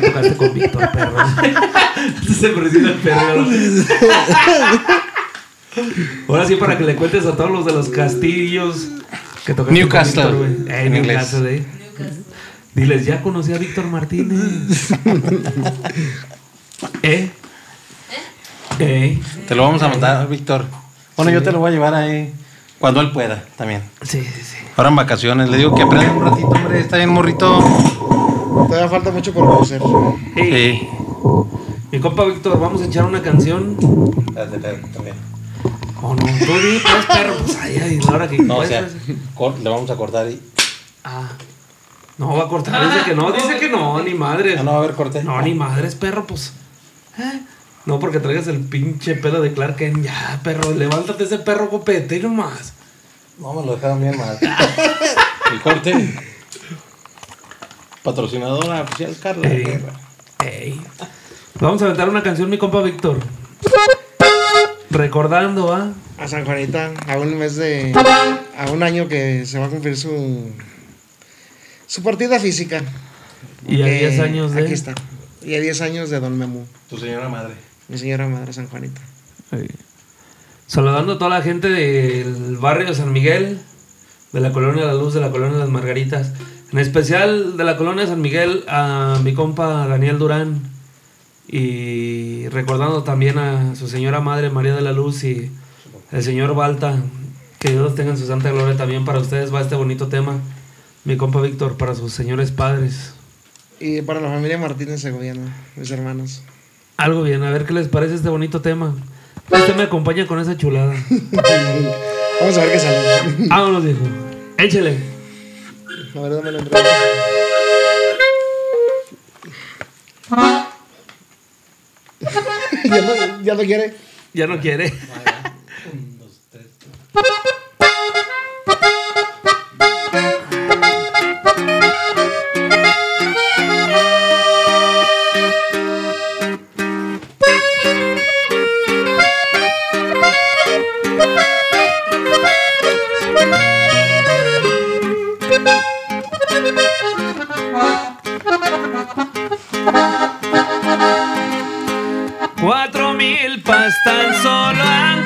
Que tocaste con Víctor Perro. [laughs] Se presiona el perro. Ahora sí para que le cuentes a todos los de los castillos que tocaste Newcastle, con Víctor, güey. Eh, en Newcastle, eh. Diles, ya conocí a Víctor Martínez. [laughs] ¿Eh? ¿Eh? Te lo vamos a mandar, Víctor. Bueno, yo te lo voy a llevar ahí cuando él pueda también. Sí, sí, sí. Ahora en vacaciones, le digo que aprenda un ratito, hombre, está bien morrito. Todavía falta mucho por conocer. Ey. Mi compa Víctor, vamos a echar una canción. También. Oh, no, tú di, pues, perro. Pues, ay, ay, la hora que. No, o sea, le vamos a cortar y. Ah. No, va a cortar. Dice que no, dice que no, ni madre. Ah, no, a ver, corte. No, ni madres, perro, pues. ¿Eh? No, porque traigas el pinche pelo de Clark Kent. Ya, perro, levántate ese perro copete y nomás. No, me lo dejaron bien mal. [laughs] El corte. Patrocinadora oficial Carla. Ey. Guerra. Ey. Vamos a aventar una canción, mi compa Víctor. Recordando. A San Juanita, a un mes de. A un año que se va a cumplir su. Su partida física. Y a Eh, 10 años de. Aquí está. Y a 10 años de Don Memu, Tu señora madre. mi señora madre San Juanita. Ey. Saludando a toda la gente del barrio de San Miguel, de la colonia La Luz, de la colonia Las Margaritas. En especial de la colonia San Miguel a mi compa Daniel Durán. Y recordando también a su señora madre María de la Luz y el señor Balta. Que Dios tenga en su santa gloria también para ustedes va este bonito tema. Mi compa Víctor, para sus señores padres. Y para la familia Martínez Segoviano, mis hermanos. Algo bien, a ver qué les parece este bonito tema. Usted me acompaña con esa chulada. [laughs] Vamos a ver qué sale. Vámonos, viejo. Échele. A ver, dame la entrada. ya, no, ya no quiere. Ya no quiere. Mil pas tan solo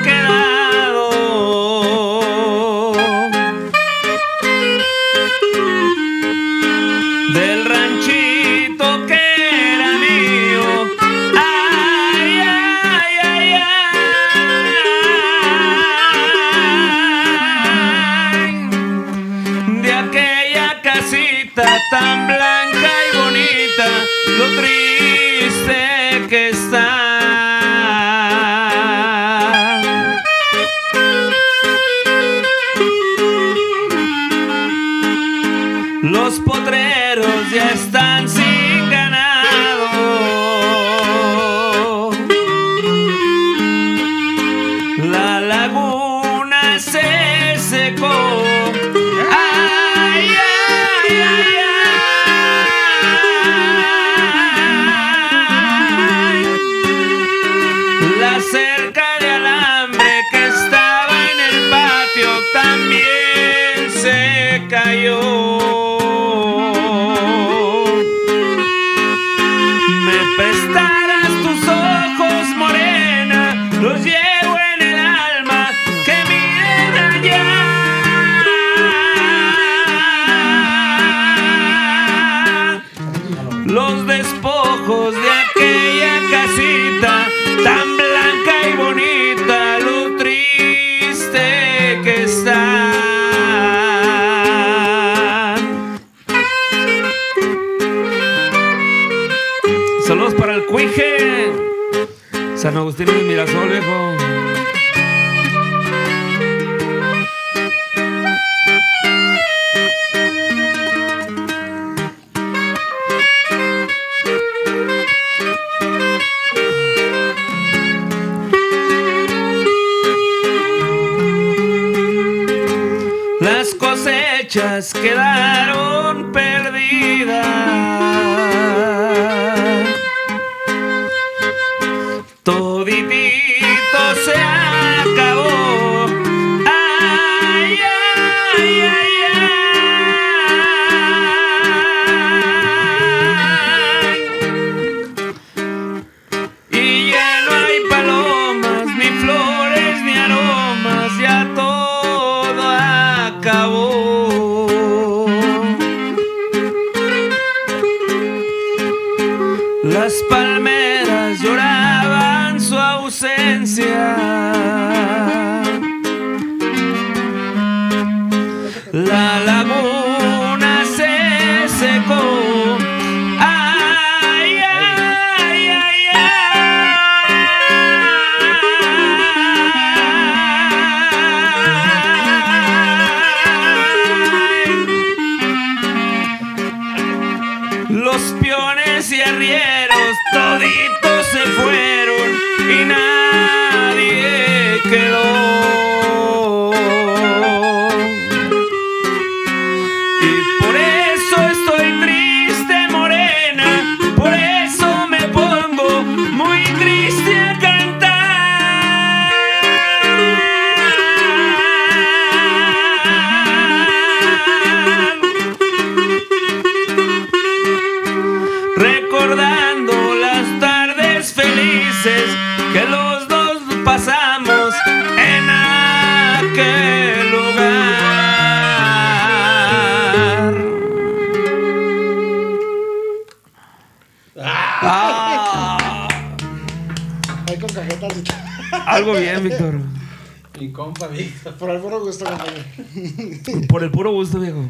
Por el puro gusto, viejo.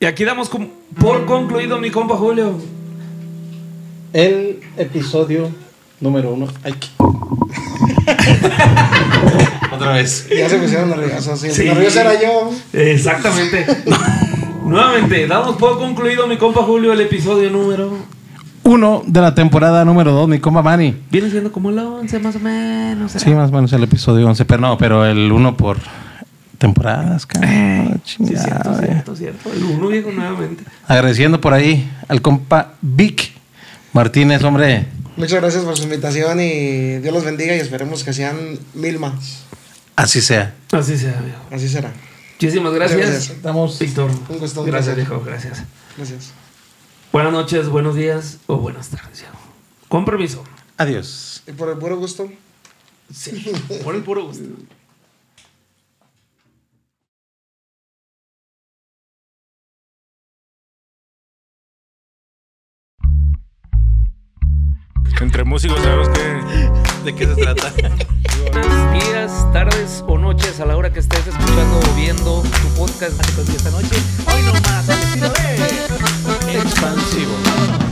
Y aquí damos por concluido mi compa Julio. El episodio número uno. Ay, qué- Otra vez. Ya se pusieron nerviosos. Sí, Sí. nervioso era yo. Exactamente. Nuevamente, damos por concluido mi compa Julio el episodio número. Uno de la temporada número dos, mi compa Manny. Viene siendo como el 11 más o menos. Sí, más o menos el episodio 11, pero no, pero el uno por temporadas, cabrón. Sí, chingada, cierto, güey. cierto, cierto. El uno viejo nuevamente. Agradeciendo por ahí al compa Vic Martínez, hombre. Muchas gracias por su invitación y Dios los bendiga y esperemos que sean mil más. Así sea. Así sea, viejo. Así será. Muchísimas gracias. Gracias. Estamos. Víctor. Un gusto, Gracias, viejo. Gracias. Gracias. Buenas noches, buenos días o buenas tardes, viejo. Con permiso. Adiós. Y por el puro gusto. Sí. Por el puro gusto. Entre músicos sabemos que ¿De qué se trata? Buenos días, tardes o noches a la hora que estés escuchando o viendo tu podcast esta noche. Hoy nomás al estilo de Expansivo.